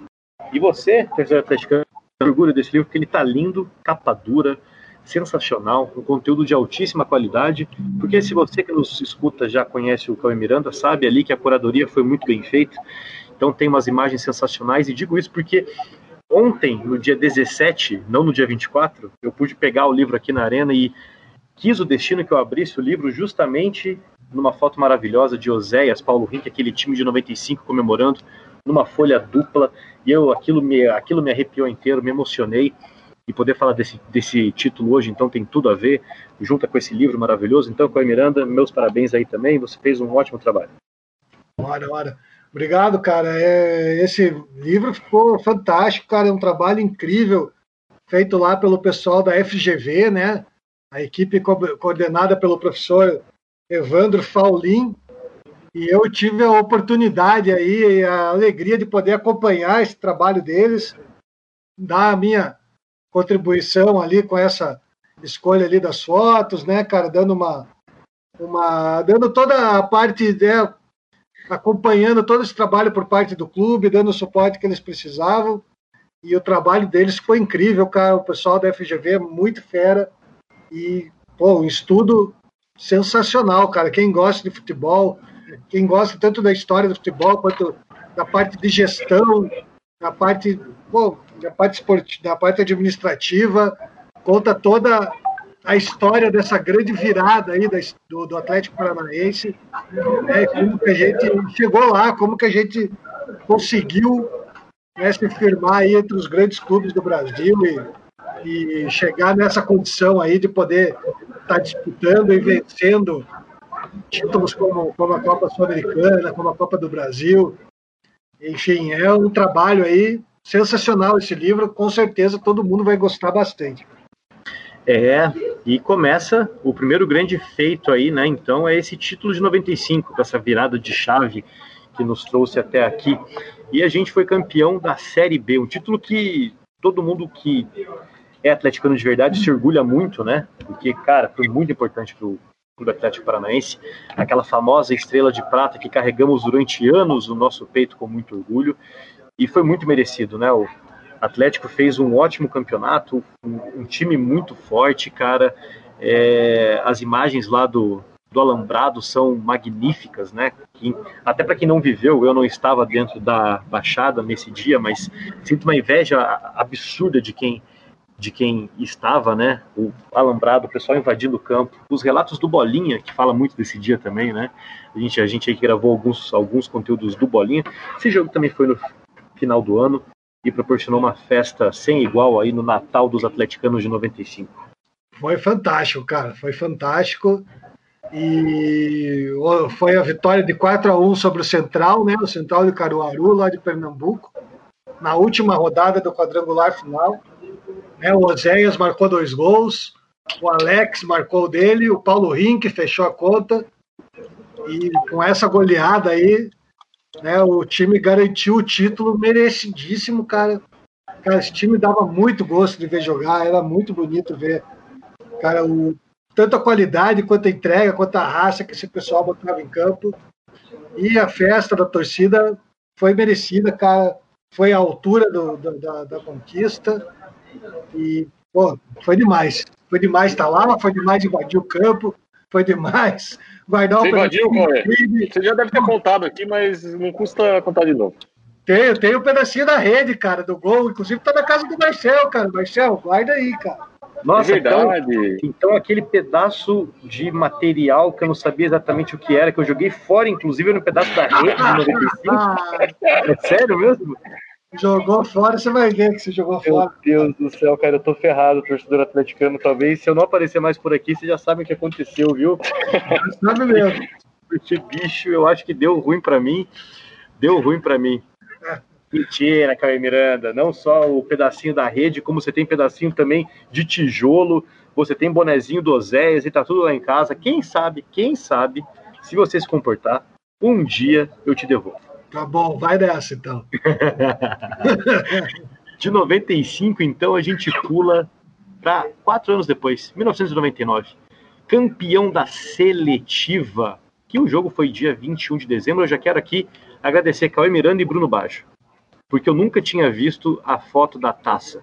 E você, terceiro atleticano, orgulho desse livro, porque ele está lindo, capa dura, sensacional, um conteúdo de altíssima qualidade, porque se você que nos escuta já conhece o Cauê Miranda, sabe ali que a curadoria foi muito bem feita, então tem umas imagens sensacionais, e digo isso porque ontem, no dia 17, não no dia 24, eu pude pegar o livro aqui na arena e quis o destino que eu abrisse o livro justamente numa foto maravilhosa de Oséias, Paulo Rink, aquele time de 95 comemorando numa folha dupla, e eu aquilo me, aquilo me arrepiou inteiro, me emocionei. E poder falar desse, desse título hoje, então, tem tudo a ver, junto com esse livro maravilhoso. Então, Coy Miranda, meus parabéns aí também, você fez um ótimo trabalho. Ora, ora. Obrigado, cara. É, esse livro ficou fantástico, cara. É um trabalho incrível, feito lá pelo pessoal da FGV, né? A equipe co coordenada pelo professor Evandro Faulin, e eu tive a oportunidade aí, a alegria de poder acompanhar esse trabalho deles, dar a minha contribuição ali com essa escolha ali das fotos, né, cara, dando uma, uma dando toda a parte, né, acompanhando todo esse trabalho por parte do clube, dando o suporte que eles precisavam. E o trabalho deles foi incrível, cara. O pessoal da FGV é muito fera. E, pô, um estudo sensacional, cara. Quem gosta de futebol, quem gosta tanto da história do futebol quanto da parte de gestão, da parte, pô, da parte esportiva, da parte administrativa, conta toda a história dessa grande virada aí do, do Atlético Paranaense, né, como que a gente chegou lá, como que a gente conseguiu né, se firmar aí entre os grandes clubes do Brasil e, e chegar nessa condição aí de poder estar tá disputando e vencendo títulos como, como a Copa Sul-Americana, como a Copa do Brasil. Enfim, é um trabalho aí sensacional esse livro, com certeza todo mundo vai gostar bastante. É, e começa o primeiro grande feito aí, né? Então é esse título de 95, com essa virada de chave que nos trouxe até aqui. E a gente foi campeão da Série B, um título que todo mundo que é atleticano de verdade se orgulha muito, né? Porque, cara, foi muito importante para o Clube Atlético Paranaense, aquela famosa estrela de prata que carregamos durante anos no nosso peito com muito orgulho. E foi muito merecido, né? O Atlético fez um ótimo campeonato, um, um time muito forte, cara. É, as imagens lá do, do Alambrado são magníficas, né? até para quem não viveu, eu não estava dentro da Baixada nesse dia, mas sinto uma inveja absurda de quem de quem estava, né? O Alambrado, o pessoal invadindo o campo. Os relatos do Bolinha, que fala muito desse dia também, né? A gente, a gente aí gravou alguns, alguns conteúdos do Bolinha. Esse jogo também foi no final do ano e proporcionou uma festa sem igual aí no Natal dos atleticanos de 95. Foi fantástico, cara, foi fantástico. E foi a vitória de 4 a 1 sobre o Central, né? O Central de Caruaru, lá de Pernambuco, na última rodada do quadrangular final. Né? O Oséias marcou dois gols, o Alex marcou dele, o Paulo Rink fechou a conta. E com essa goleada aí, né? O time garantiu o título merecidíssimo, cara. Cara, esse time dava muito gosto de ver jogar, era muito bonito ver. Cara, o, tanto a qualidade quanto a entrega, quanto a raça que esse pessoal botava em campo. E a festa da torcida foi merecida, cara. Foi à altura do, do, da, da conquista. E, pô, foi demais. Foi demais estar lá, foi demais invadir o campo, foi demais [laughs] guardar Você invadiu, Você já deve ter contado aqui, mas não custa contar de novo. Tenho, tenho um pedacinho da rede, cara, do gol. Inclusive tá na casa do Marcel, cara. Marcel, guarda aí, cara. Nossa, é verdade. Então, então, aquele pedaço de material que eu não sabia exatamente o que era, que eu joguei fora, inclusive no pedaço da rede de [laughs] 95. é sério mesmo? Jogou fora, você vai ver que você jogou Meu fora. Meu Deus do céu, cara, eu tô ferrado, torcedor atleticano. Talvez, se eu não aparecer mais por aqui, vocês já sabem o que aconteceu, viu? Sabe mesmo. Porque, bicho, eu acho que deu ruim para mim. Deu ruim para mim. Mentira, Caio Miranda. Não só o pedacinho da rede, como você tem pedacinho também de tijolo, você tem bonezinho do Oséias e tá tudo lá em casa. Quem sabe, quem sabe, se você se comportar, um dia eu te devolvo. Tá bom, vai dessa então. [laughs] de 95, então, a gente pula para quatro anos depois, 1999. Campeão da seletiva, que o jogo foi dia 21 de dezembro. Eu já quero aqui agradecer Cauê Miranda e Bruno Baixo, porque eu nunca tinha visto a foto da taça.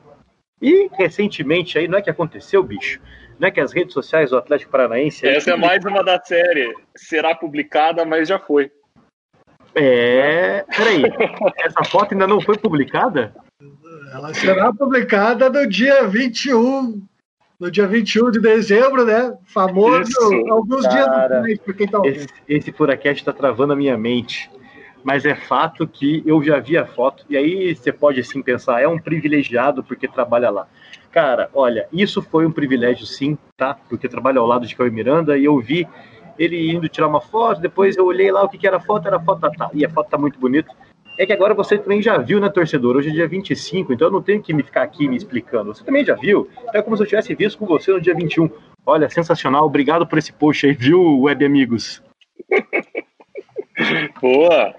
E recentemente aí, não é que aconteceu, bicho? Não é que as redes sociais do Atlético Paranaense. Essa é mais uma da série. Será publicada, mas já foi. É. Peraí, essa foto ainda não foi publicada? Ela será publicada no dia 21. No dia 21 de dezembro, né? Famoso, Isso, alguns cara, dias depois, tá ouvindo. Esse, esse Furacast tá travando a minha mente. Mas é fato que eu já vi a foto, e aí você pode assim pensar, é um privilegiado porque trabalha lá. Cara, olha, isso foi um privilégio sim, tá? Porque trabalha ao lado de Cauê Miranda e eu vi ele indo tirar uma foto, depois eu olhei lá o que, que era a foto, era a foto da tá, e a foto tá muito bonita. É que agora você também já viu, né, torcedor? Hoje é dia 25, então eu não tenho que me ficar aqui me explicando. Você também já viu? É como se eu tivesse visto com você no dia 21. Olha, sensacional. Obrigado por esse post aí, viu, web amigos? [laughs] Boa!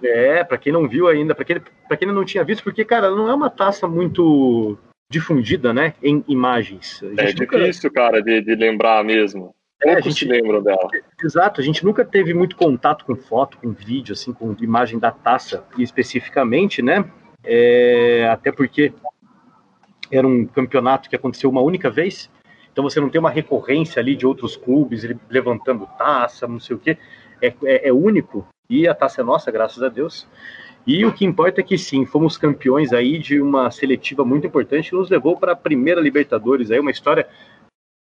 É, para quem não viu ainda, para quem, pra quem não tinha visto, porque, cara, não é uma taça muito difundida, né, em imagens. É difícil, nunca... cara, de, de lembrar mesmo. É, a gente lembra dela. Exato, a gente nunca teve muito contato com foto, com vídeo, assim, com imagem da taça especificamente, né? É, até porque era um campeonato que aconteceu uma única vez, então você não tem uma recorrência ali de outros clubes levantando taça, não sei o quê. É, é, é único e a taça é nossa, graças a Deus. E o que importa é que sim, fomos campeões aí de uma seletiva muito importante que nos levou para a primeira Libertadores, aí uma história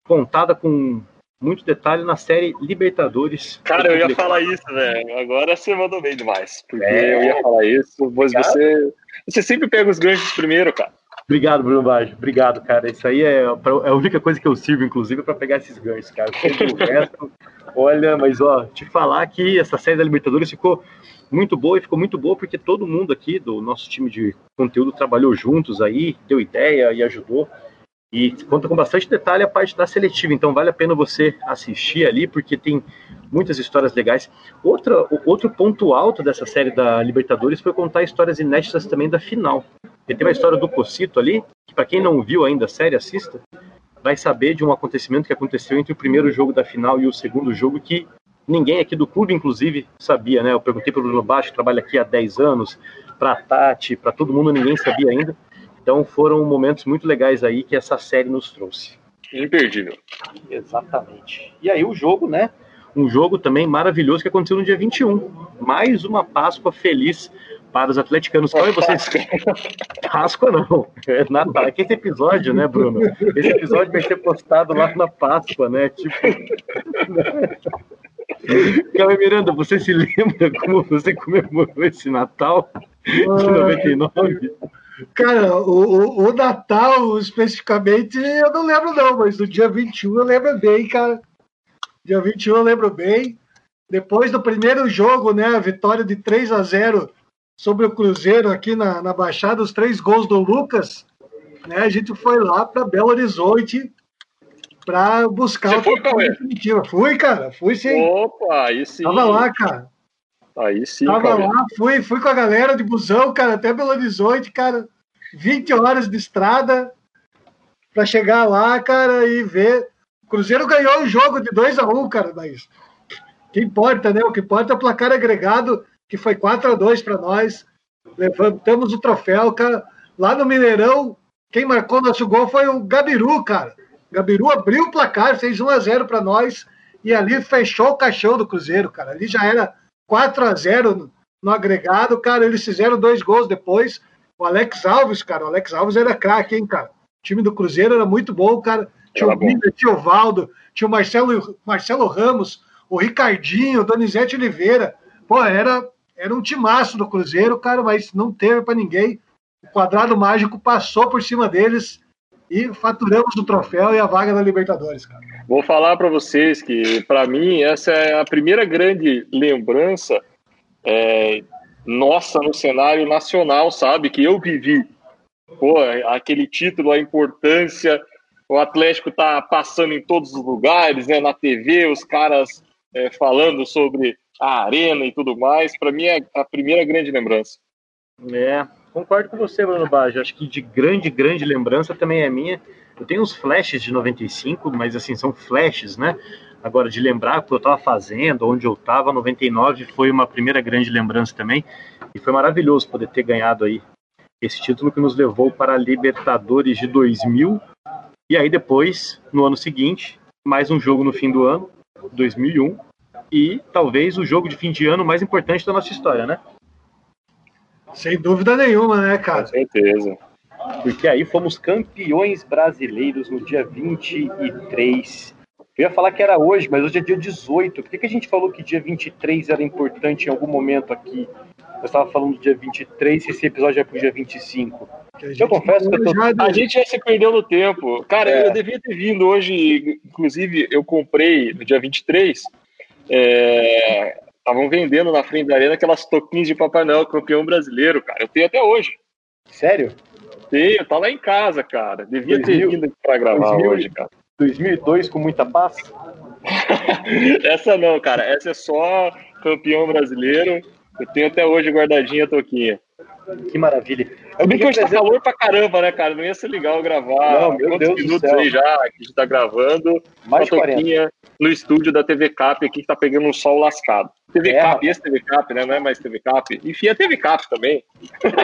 contada com muito detalhe na série Libertadores. Cara, eu ia falar isso, velho. Agora você mandou bem demais. Porque é... eu ia falar isso, mas você, você sempre pega os ganchos primeiro, cara. Obrigado, Bruno Baggio. Obrigado, cara. Isso aí é, é a única coisa que eu sirvo, inclusive, para pegar esses ganchos, cara. O [laughs] resto, olha, mas ó, te falar que essa série da Libertadores ficou muito boa e ficou muito boa porque todo mundo aqui do nosso time de conteúdo trabalhou juntos aí, deu ideia e ajudou. E conta com bastante detalhe a parte da seletiva, então vale a pena você assistir ali, porque tem muitas histórias legais. Outra, outro ponto alto dessa série da Libertadores foi contar histórias inéditas também da final. E tem uma história do Cocito ali, que para quem não viu ainda a série, assista, vai saber de um acontecimento que aconteceu entre o primeiro jogo da final e o segundo jogo que ninguém aqui do clube, inclusive, sabia, né? Eu perguntei para o Bruno Baixo, que trabalha aqui há 10 anos, para a Tati, para todo mundo, ninguém sabia ainda. Então foram momentos muito legais aí que essa série nos trouxe. Imperdível. Exatamente. E aí o jogo, né? Um jogo também maravilhoso que aconteceu no dia 21. Mais uma Páscoa feliz para os atleticanos. Qual é vocês? [laughs] Páscoa não. É Natal. É que esse episódio, né, Bruno? Esse episódio vai ser postado lá na Páscoa, né? Tipo. [laughs] Cauê Miranda, você se lembra como você comemorou esse Natal de 99? Cara, o, o, Natal, especificamente, eu não lembro não, mas do dia 21 eu lembro bem, cara. Dia 21 eu lembro bem. Depois do primeiro jogo, né, a vitória de 3 a 0 sobre o Cruzeiro aqui na, na Baixada, os três gols do Lucas, né, a gente foi lá para Belo Horizonte para buscar Você o foi, definitiva. Fui, cara, fui sim. Opa, aí sim. Tava lá, cara. Aí sim. Tava cara. lá, fui, fui com a galera de busão, cara, até Belo Horizonte, cara. 20 horas de estrada para chegar lá, cara, e ver. O Cruzeiro ganhou o jogo de 2 a 1 um, cara, mas o que importa, né? O que importa é o placar agregado, que foi 4 a 2 para nós. Levantamos o troféu, cara. Lá no Mineirão, quem marcou nosso gol foi o Gabiru, cara. Gabiru abriu o placar, fez 1 a 0 para nós e ali fechou o caixão do Cruzeiro, cara. Ali já era 4 a 0 no agregado, cara. Eles fizeram dois gols depois. O Alex Alves, cara. O Alex Alves era craque, hein, cara. O time do Cruzeiro era muito bom, cara. Tinha o Bida, tinha o Valdo, tinha o Marcelo, Marcelo Ramos, o Ricardinho, o Donizete Oliveira. Pô, era, era um timaço do Cruzeiro, cara, mas não teve para ninguém. O quadrado mágico passou por cima deles e faturamos o troféu e a vaga da Libertadores, cara. Vou falar para vocês que, para mim, essa é a primeira grande lembrança é, nossa no cenário nacional, sabe? Que eu vivi. Pô, aquele título, a importância, o Atlético tá passando em todos os lugares, né? Na TV, os caras é, falando sobre a arena e tudo mais. Para mim é a primeira grande lembrança. É, concordo com você, Bruno Baggio. Acho que de grande, grande lembrança também é minha. Eu tenho uns flashes de 95, mas assim, são flashes, né? Agora, de lembrar o que eu estava fazendo, onde eu estava, 99 foi uma primeira grande lembrança também. E foi maravilhoso poder ter ganhado aí esse título que nos levou para a Libertadores de 2000. E aí depois, no ano seguinte, mais um jogo no fim do ano, 2001. E talvez o jogo de fim de ano mais importante da nossa história, né? Sem dúvida nenhuma, né, cara? Com certeza. Porque aí fomos campeões brasileiros no dia 23. Eu ia falar que era hoje, mas hoje é dia 18. Por que, que a gente falou que dia 23 era importante em algum momento aqui? Eu estava falando do dia 23 e esse episódio é pro dia 25. Eu confesso que eu tô... A gente já se perdeu no tempo. Cara, é. eu devia ter vindo hoje. Inclusive, eu comprei no dia 23. É, Estavam vendendo na frente da arena aquelas toquinhas de Papai Noel, campeão brasileiro, cara. Eu tenho até hoje. Sério? Tenho, tá lá em casa, cara. Devia 2000, ter vindo pra gravar 2000, hoje, cara. 2002 com muita paz? [laughs] essa não, cara. Essa é só campeão brasileiro. Eu tenho até hoje guardadinha a toquinha. Que maravilha. Eu bem que hoje tá calor pra caramba, né, cara? Não ia ser legal gravar. Não, meu Quantos Deus minutos aí já que a gente tá gravando? Mais Uma de 40. toquinha no estúdio da TV Cap aqui que tá pegando um sol lascado. TV É, Cap, esse TV Cap, né? Não é mais TV Cap. Enfim, é TV Cap também.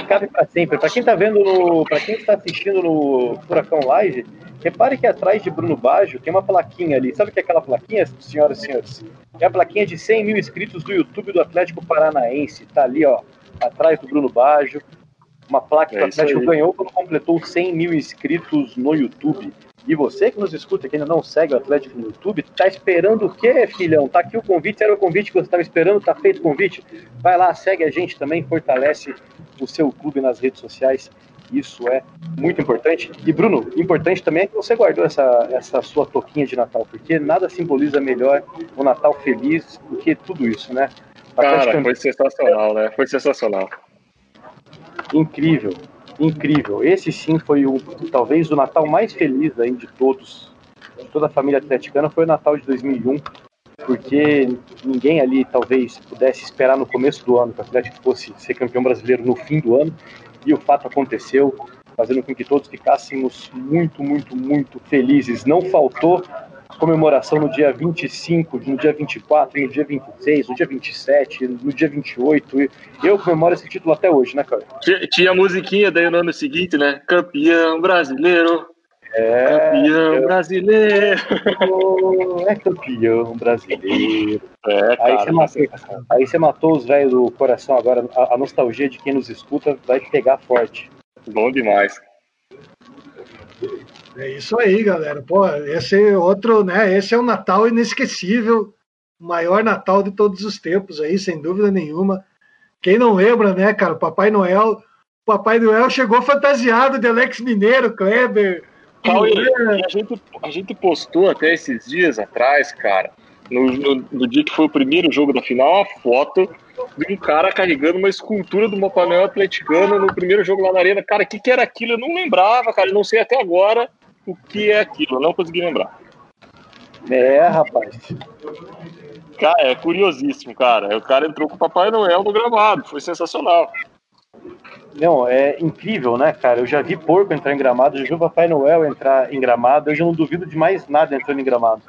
Cabe pra sempre. Pra quem tá vendo no. Pra quem está assistindo no Furacão Live, repare que atrás de Bruno Baggio tem uma plaquinha ali. Sabe o que é aquela plaquinha, senhoras e senhores? É a plaquinha de 100 mil inscritos do YouTube do Atlético Paranaense. Tá ali, ó. Atrás do Bruno Baggio. Uma placa que É o isso Atlético ganhou quando completou 100 mil inscritos no YouTube. E você que nos escuta, que ainda não segue o Atlético no YouTube, tá esperando o quê, filhão? Tá aqui o convite, era o convite que você estava esperando, tá feito o convite. Vai lá, segue a gente também, fortalece o seu clube nas redes sociais. Isso é muito importante. E, Bruno, importante também é que você guardou essa, essa sua toquinha de Natal, porque nada simboliza melhor o Natal feliz do que tudo isso, né? Cara, foi sensacional, né? Foi sensacional. incrível, incrível. Esse sim foi o talvez o Natal mais feliz aí de todos, de toda a família atleticana, foi o Natal de 2001, porque ninguém ali talvez pudesse esperar no começo do ano que o Atlético fosse ser campeão brasileiro no fim do ano, e o fato aconteceu, fazendo com que todos ficássemos muito, muito, muito felizes. Não faltou comemoração no dia 25, no dia 24, no dia 26, no dia 27, no dia 28. E eu comemoro esse título até hoje, né, cara? Tinha, a musiquinha daí no ano seguinte, né? Campeão brasileiro. É, Campeão brasileiro. é campeão brasileiro. É, Aí você, matou, aí você matou os velhos do coração agora. A, a nostalgia de quem nos escuta vai pegar forte. Bom demais. É isso aí, galera. Pô, esse é outro, né? Esse é um Natal inesquecível, o maior Natal de todos os tempos aí, sem dúvida nenhuma. Quem não lembra, né, cara? Papai Noel, Papai Noel chegou fantasiado de Alex Mineiro, Kleber. Cauê, a gente, a gente postou até esses dias atrás, cara, no, no, no dia que foi o primeiro jogo da final, uma foto de um cara carregando uma escultura do Papai Noel atleticano no primeiro jogo lá na arena. Cara, o que, que era aquilo? Eu não lembrava, cara. Eu não sei até agora o que é aquilo. Eu não consegui lembrar. É, rapaz. Cara, é curiosíssimo, cara. O cara entrou com o Papai Noel no gramado. Foi sensacional. Não, é incrível, né, cara? Eu já vi porco entrar em gramado, já vi o Papai Noel entrar em gramado. Eu já não duvido de mais nada entrando em gramado.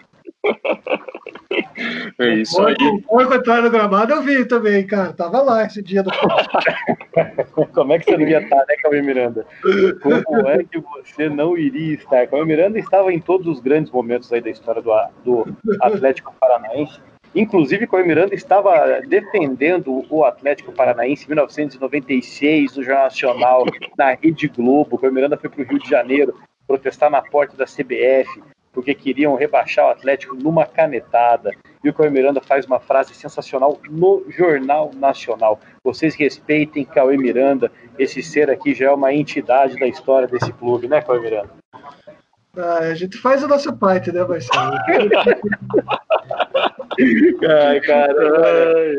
[laughs] É isso aí. O porco entrar no gramado eu vi também, cara. Tava lá esse dia do [laughs] Como é que você não ia estar, né, Cauê Miranda? Como é que você não iria estar? Cauê Miranda estava em todos os grandes momentos aí da história do, do Atlético Paranaense. Inclusive, Cauê Miranda estava defendendo o Atlético Paranaense em 1996 no Jornal Nacional, na Rede Globo. Cauê Miranda foi para o Rio de Janeiro protestar na porta da CBF, porque queriam rebaixar o Atlético numa canetada. E o Cauê Miranda faz uma frase sensacional no Jornal Nacional. Vocês respeitem Cauê Miranda, esse ser aqui já é uma entidade da história desse clube, né, Cauê Miranda? Ah, a gente faz a nossa parte, né, Marcelo? [laughs] Ai, cara,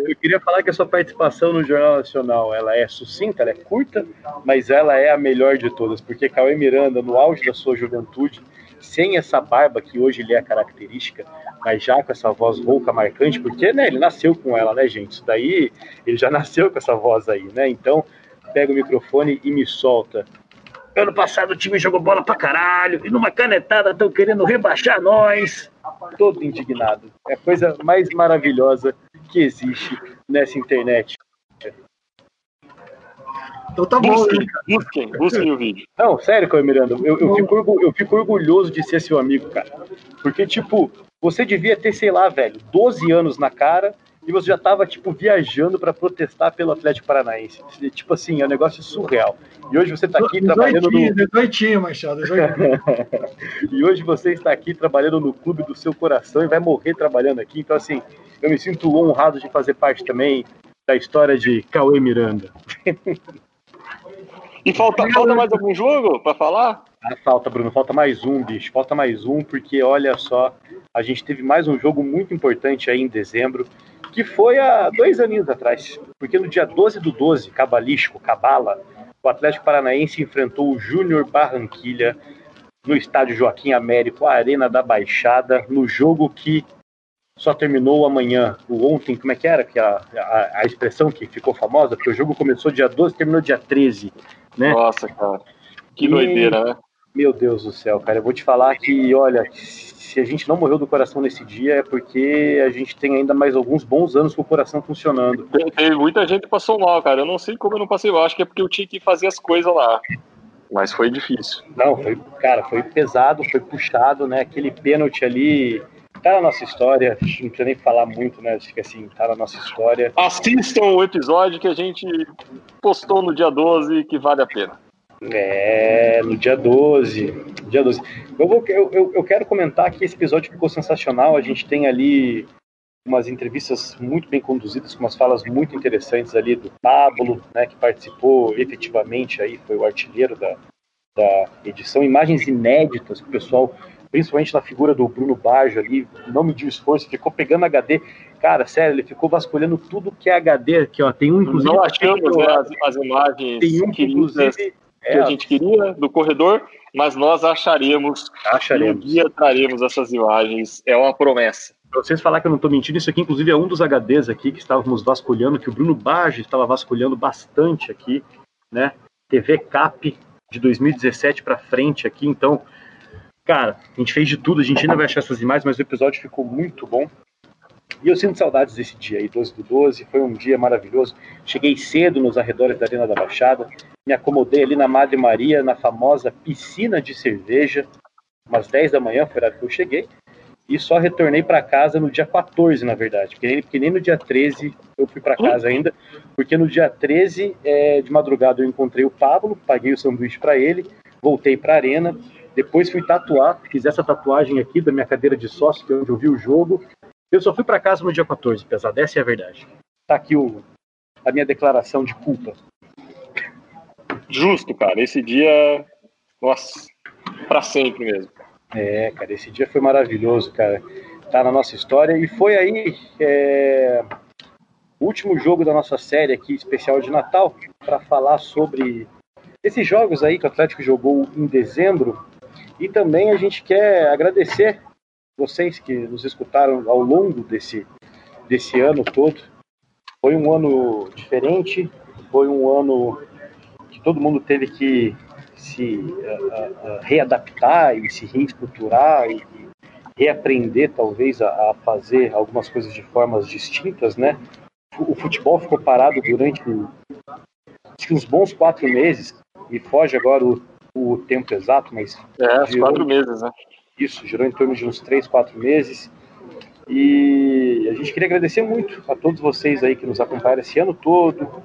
eu queria falar que a sua participação no Jornal Nacional, ela é sucinta, ela é curta, mas ela é a melhor de todas, porque Cauê Miranda, no auge da sua juventude, sem essa barba que hoje lhe é característica, mas já com essa voz rouca marcante, porque né, ele nasceu com ela, né, gente? Isso daí, ele já [laughs] nasceu com essa voz aí, né? Então, pega o microfone e me solta. Ano passado o time jogou bola pra caralho, e numa canetada estão querendo rebaixar nós. Todo indignado. É a coisa mais maravilhosa que existe nessa internet. Então tá bom, né? Busquem, busquem, busquem o vídeo. Não, sério, Caio Miranda, eu, eu, fico, eu fico orgulhoso de ser seu amigo, cara. Porque, tipo, você devia ter, sei lá, velho, 12 anos na cara e você já tava, tipo, viajando pra protestar pelo Atlético Paranaense. Tipo assim, é um negócio surreal. E hoje você tá aqui trabalhando no. 18, 18, Machado, 18. E hoje você está aqui trabalhando no clube do seu coração e vai morrer trabalhando aqui. Então, assim, eu me sinto honrado de fazer parte também da história de Cauê Miranda. [laughs] E falta, falta mais algum jogo pra falar? Ah, falta, Bruno, falta mais um, bicho. Falta mais um, porque olha só, a gente teve mais um jogo muito importante aí em dezembro, que foi há dois aninhos atrás. Porque no dia 12 do 12, cabalístico, cabala, o Atlético Paranaense enfrentou o Júnior Barranquilha no estádio Joaquim Américo, a Arena da Baixada, no jogo que só terminou amanhã. O ontem, como é que era? Que a, a, a, expressão que ficou famosa, porque o jogo começou dia 12 terminou dia 13, né? Nossa, cara. Que e, doideira, né? Meu Deus do céu, cara. Eu vou te falar que, olha, se a gente não morreu do coração nesse dia é porque a gente tem ainda mais alguns bons anos com o coração funcionando. Tem, tem muita gente que passou mal, cara. Eu não sei como eu não passei mal. Acho que é porque eu tinha que fazer as coisas lá. Mas foi difícil. Não, foi, cara, foi pesado, foi puxado, né? Aquele pênalti ali tá na nossa história, não precisa nem falar muito, né? Que assim, tá na nossa história. Assistam o episódio que a gente postou no dia 12 que vale a pena. É, no dia 12. Dia 12. Eu, vou, eu, eu, eu quero comentar que esse episódio ficou sensacional. A gente tem ali umas entrevistas muito bem conduzidas, com umas falas muito interessantes ali do Pablo, né, que participou efetivamente aí, foi o artilheiro da, da edição, imagens inéditas que o pessoal, principalmente na figura do Bruno Baggio ali, não mediu esforço, ficou pegando HD, cara, sério, ele ficou vasculhando tudo que é HD aqui, ó, tem um inclusive... Não achamos né, as, as, imagens tem um que, inclusive... que a é, gente queria do corredor, mas nós acharemos, acharemos. e um dia traremos essas imagens, é uma promessa. Pra vocês falar que eu não estou mentindo, isso aqui inclusive é um dos HDs aqui que estávamos vasculhando, que o Bruno Bage estava vasculhando bastante aqui, né? TV Cap de 2017 para frente aqui, então, cara, a gente fez de tudo, a gente ainda vai achar essas imagens, mas o episódio ficou muito bom. E eu sinto saudades desse dia aí, 12 do 12, foi um dia maravilhoso. Cheguei cedo nos arredores da Arena da Baixada, me acomodei ali na Madre Maria, na famosa piscina de cerveja, umas 10 da manhã, foi a hora que eu cheguei e só retornei para casa no dia 14, na verdade, porque nem, porque nem no dia 13 eu fui para casa ainda, porque no dia 13 é, de madrugada eu encontrei o Pablo, paguei o sanduíche para ele, voltei para a arena, depois fui tatuar, fiz essa tatuagem aqui da minha cadeira de sócio, que é onde eu vi o jogo. Eu só fui para casa no dia 14, pesado, essa é a verdade. Tá aqui o, a minha declaração de culpa. Justo, cara, esse dia, nossa, para sempre mesmo. É, cara, esse dia foi maravilhoso, cara. Tá na nossa história. E foi aí é, o último jogo da nossa série aqui, especial de Natal, para falar sobre esses jogos aí que o Atlético jogou em dezembro. E também a gente quer agradecer vocês que nos escutaram ao longo desse, desse ano todo. Foi um ano diferente, foi um ano que todo mundo teve que se uh, uh, readaptar e se reestruturar e, e reaprender talvez a, a, fazer algumas coisas de formas distintas, né? O futebol ficou parado durante uns bons quatro meses e foge agora o, o tempo exato, mas é, girou, quatro meses, né? Isso, girou em torno de uns três, quatro meses. E a gente queria agradecer muito a todos vocês aí que nos acompanharam esse ano todo,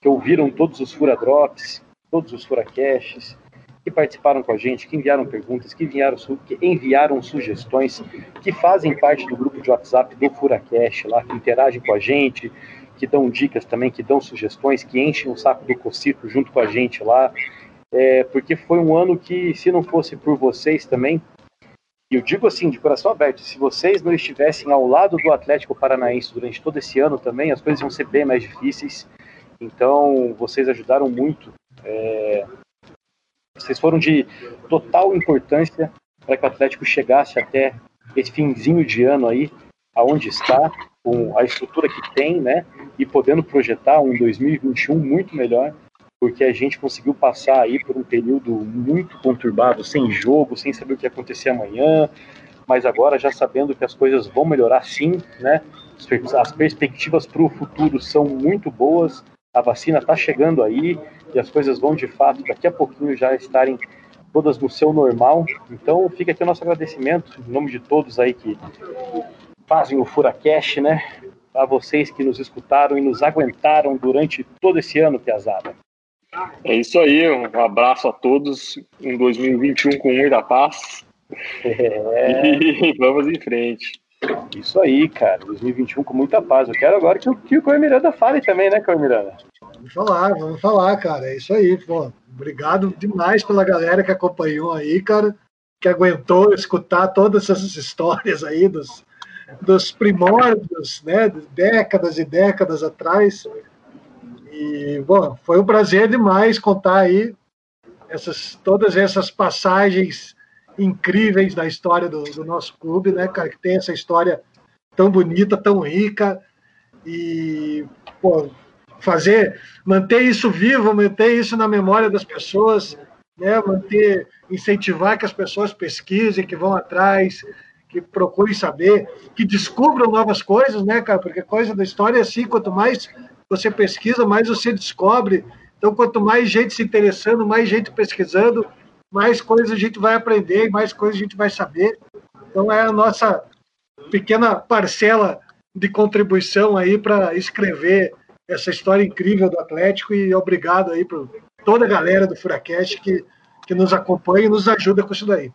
que ouviram todos os Fura Drops, todos os Furacasts, que participaram com a gente, que enviaram perguntas, que enviaram, que enviaram sugestões, que fazem parte do grupo de WhatsApp do Furacast lá, que interagem com a gente, que dão dicas também, que dão sugestões, que enchem o saco do Cocito junto com a gente lá. É, porque foi um ano que, se não fosse por vocês também, e eu digo assim, de coração aberto, se vocês não estivessem ao lado do Atlético Paranaense durante todo esse ano também, as coisas iam ser bem mais difíceis. Então, vocês ajudaram muito. É... Vocês foram de total importância para que o Atlético chegasse até esse finzinho de ano aí, aonde está, com a estrutura que tem, né? E podendo projetar um 2021 muito melhor, porque a gente conseguiu passar aí por um período muito conturbado, sem jogo, sem saber o que ia acontecer amanhã, mas agora já sabendo que as coisas vão melhorar sim, né? As perspectivas para o futuro são muito boas a vacina está chegando aí e as coisas vão de fato daqui a pouquinho já estarem todas no seu normal. Então fica aqui o nosso agradecimento em nome de todos aí que fazem o Furacast, né? A vocês que nos escutaram e nos aguentaram durante todo esse ano, Piazada. É isso aí, um abraço a todos em 2021 com muita paz. É... [laughs] E vamos em frente. Isso aí, cara. 2021 com muita paz. Eu quero agora que o, que o Caio Miranda fale também, né, Caio Miranda? Vamos falar, vamos falar, cara. É isso aí. Pô, obrigado demais pela galera que acompanhou aí, cara. Que aguentou escutar todas essas histórias aí dos, dos primórdios, né? Décadas e décadas atrás. E, bom, foi um prazer demais contar aí essas, todas essas passagens incríveis da história do, do, nosso clube, né, cara? Que tem essa história tão bonita, tão rica e pô, fazer, manter isso vivo, manter isso na memória das pessoas, né? Manter, incentivar que as pessoas pesquisem, que vão atrás, que procurem saber, que descubram novas coisas, né, cara? Porque coisa da história é assim, quanto mais você pesquisa, mais você descobre. Então, quanto mais gente se interessando, mais gente pesquisando, mais coisas a gente vai aprender, mais coisas a gente vai saber. Então, é a nossa pequena parcela de contribuição aí para escrever essa história incrível do Atlético e obrigado aí por toda a galera do Furacast que, que nos acompanha e nos ajuda com isso daí.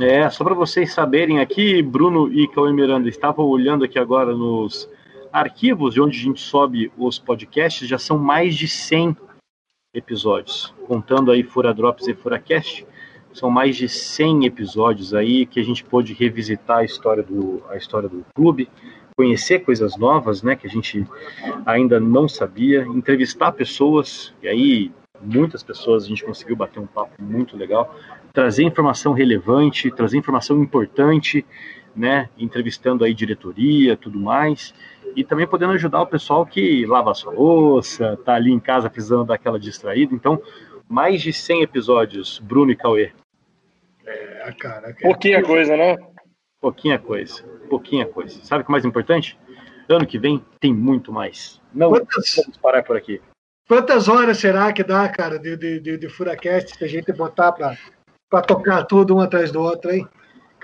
É, só para vocês saberem aqui, Bruno e Cauê Miranda estavam olhando aqui agora nos arquivos de onde a gente sobe os podcasts, já são mais de 100 episódios, contando aí Fura Drops e Furacast, são mais de 100 episódios aí que a gente pôde revisitar a história do, a história do clube, conhecer coisas novas, né, que a gente ainda não sabia, entrevistar pessoas, e aí muitas pessoas a gente conseguiu bater um papo muito legal, trazer informação relevante, trazer informação importante, né, entrevistando aí diretoria, tudo mais, e também podendo ajudar o pessoal que lava a sua louça, tá ali em casa precisando daquela distraída. Então, mais de 100 episódios, Bruno e Cauê. É, cara. Pouquinha coisa, né? Pouquinha coisa, pouquinha coisa. Sabe o que é mais importante? Ano que vem tem muito mais. Não Quantas... vamos parar por aqui. Quantas horas será que dá, cara, de, de, de, de Furacast se a gente botar para tocar tudo um atrás do outro, hein?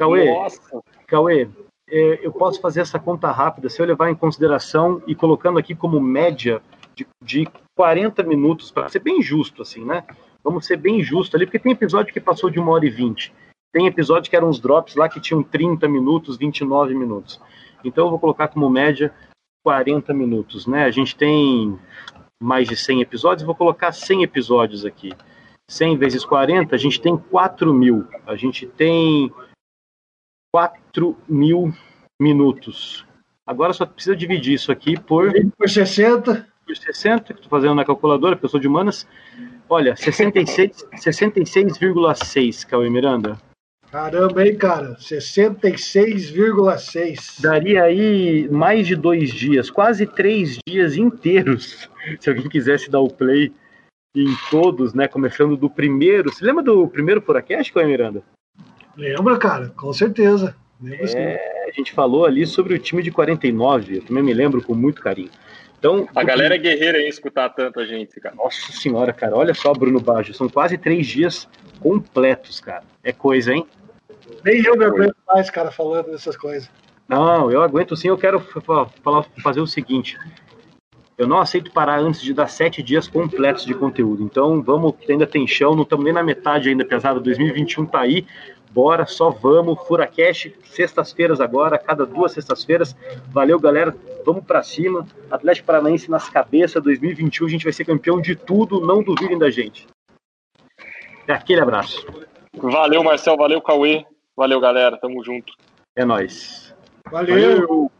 Cauê, Nossa. Cauê, é, eu posso fazer essa conta rápida, se eu levar em consideração e colocando aqui como média de, de 40 minutos, para ser bem justo, assim, né? Vamos ser bem justo ali, porque tem episódio que passou de uma hora e vinte. Tem episódio que eram uns drops lá que tinham 30 minutos, 29 minutos. Então eu vou colocar como média 40 minutos, né? A gente tem mais de 100 episódios, vou colocar 100 episódios aqui. 100 vezes 40, a gente tem 4 mil. A gente tem 4 mil minutos. Agora só precisa dividir isso aqui por... Por 60. Por 60, que estou fazendo na calculadora, porque eu sou de humanas. Olha, 66,6, 66, Cauê Miranda. Caramba, hein, cara? 66,6. Daria aí mais de dois dias, quase três dias inteiros, se alguém quisesse dar o play em todos, né? Começando do primeiro. Você lembra do primeiro Furacast, Cauê Miranda? Lembra, cara, com certeza. é, a gente falou ali sobre o time de 49, eu também me lembro com muito carinho. Então, a galera é guerreira em escutar tanto a gente, cara. Nossa senhora, cara, olha só, Bruno Baggio, são quase três dias completos, cara. É coisa, hein? Nem eu me aguento mais, cara, falando dessas coisas. Não, eu aguento sim. Eu quero falar, fazer o seguinte. Eu não aceito parar antes de dar sete dias completos de conteúdo. Então, vamos, ainda tem chão, não estamos nem na metade ainda, pesado. 2021 tá aí. Bora, só vamos. Furacash, sextas-feiras agora, cada duas sextas-feiras. Valeu, galera. Vamos para cima. Atlético Paranaense nas cabeças. 2021 a gente vai ser campeão de tudo. Não duvidem da gente. Aquele abraço. Valeu, Marcel. Valeu, Cauê. Valeu, galera. Tamo junto. É nóis. Valeu. Valeu.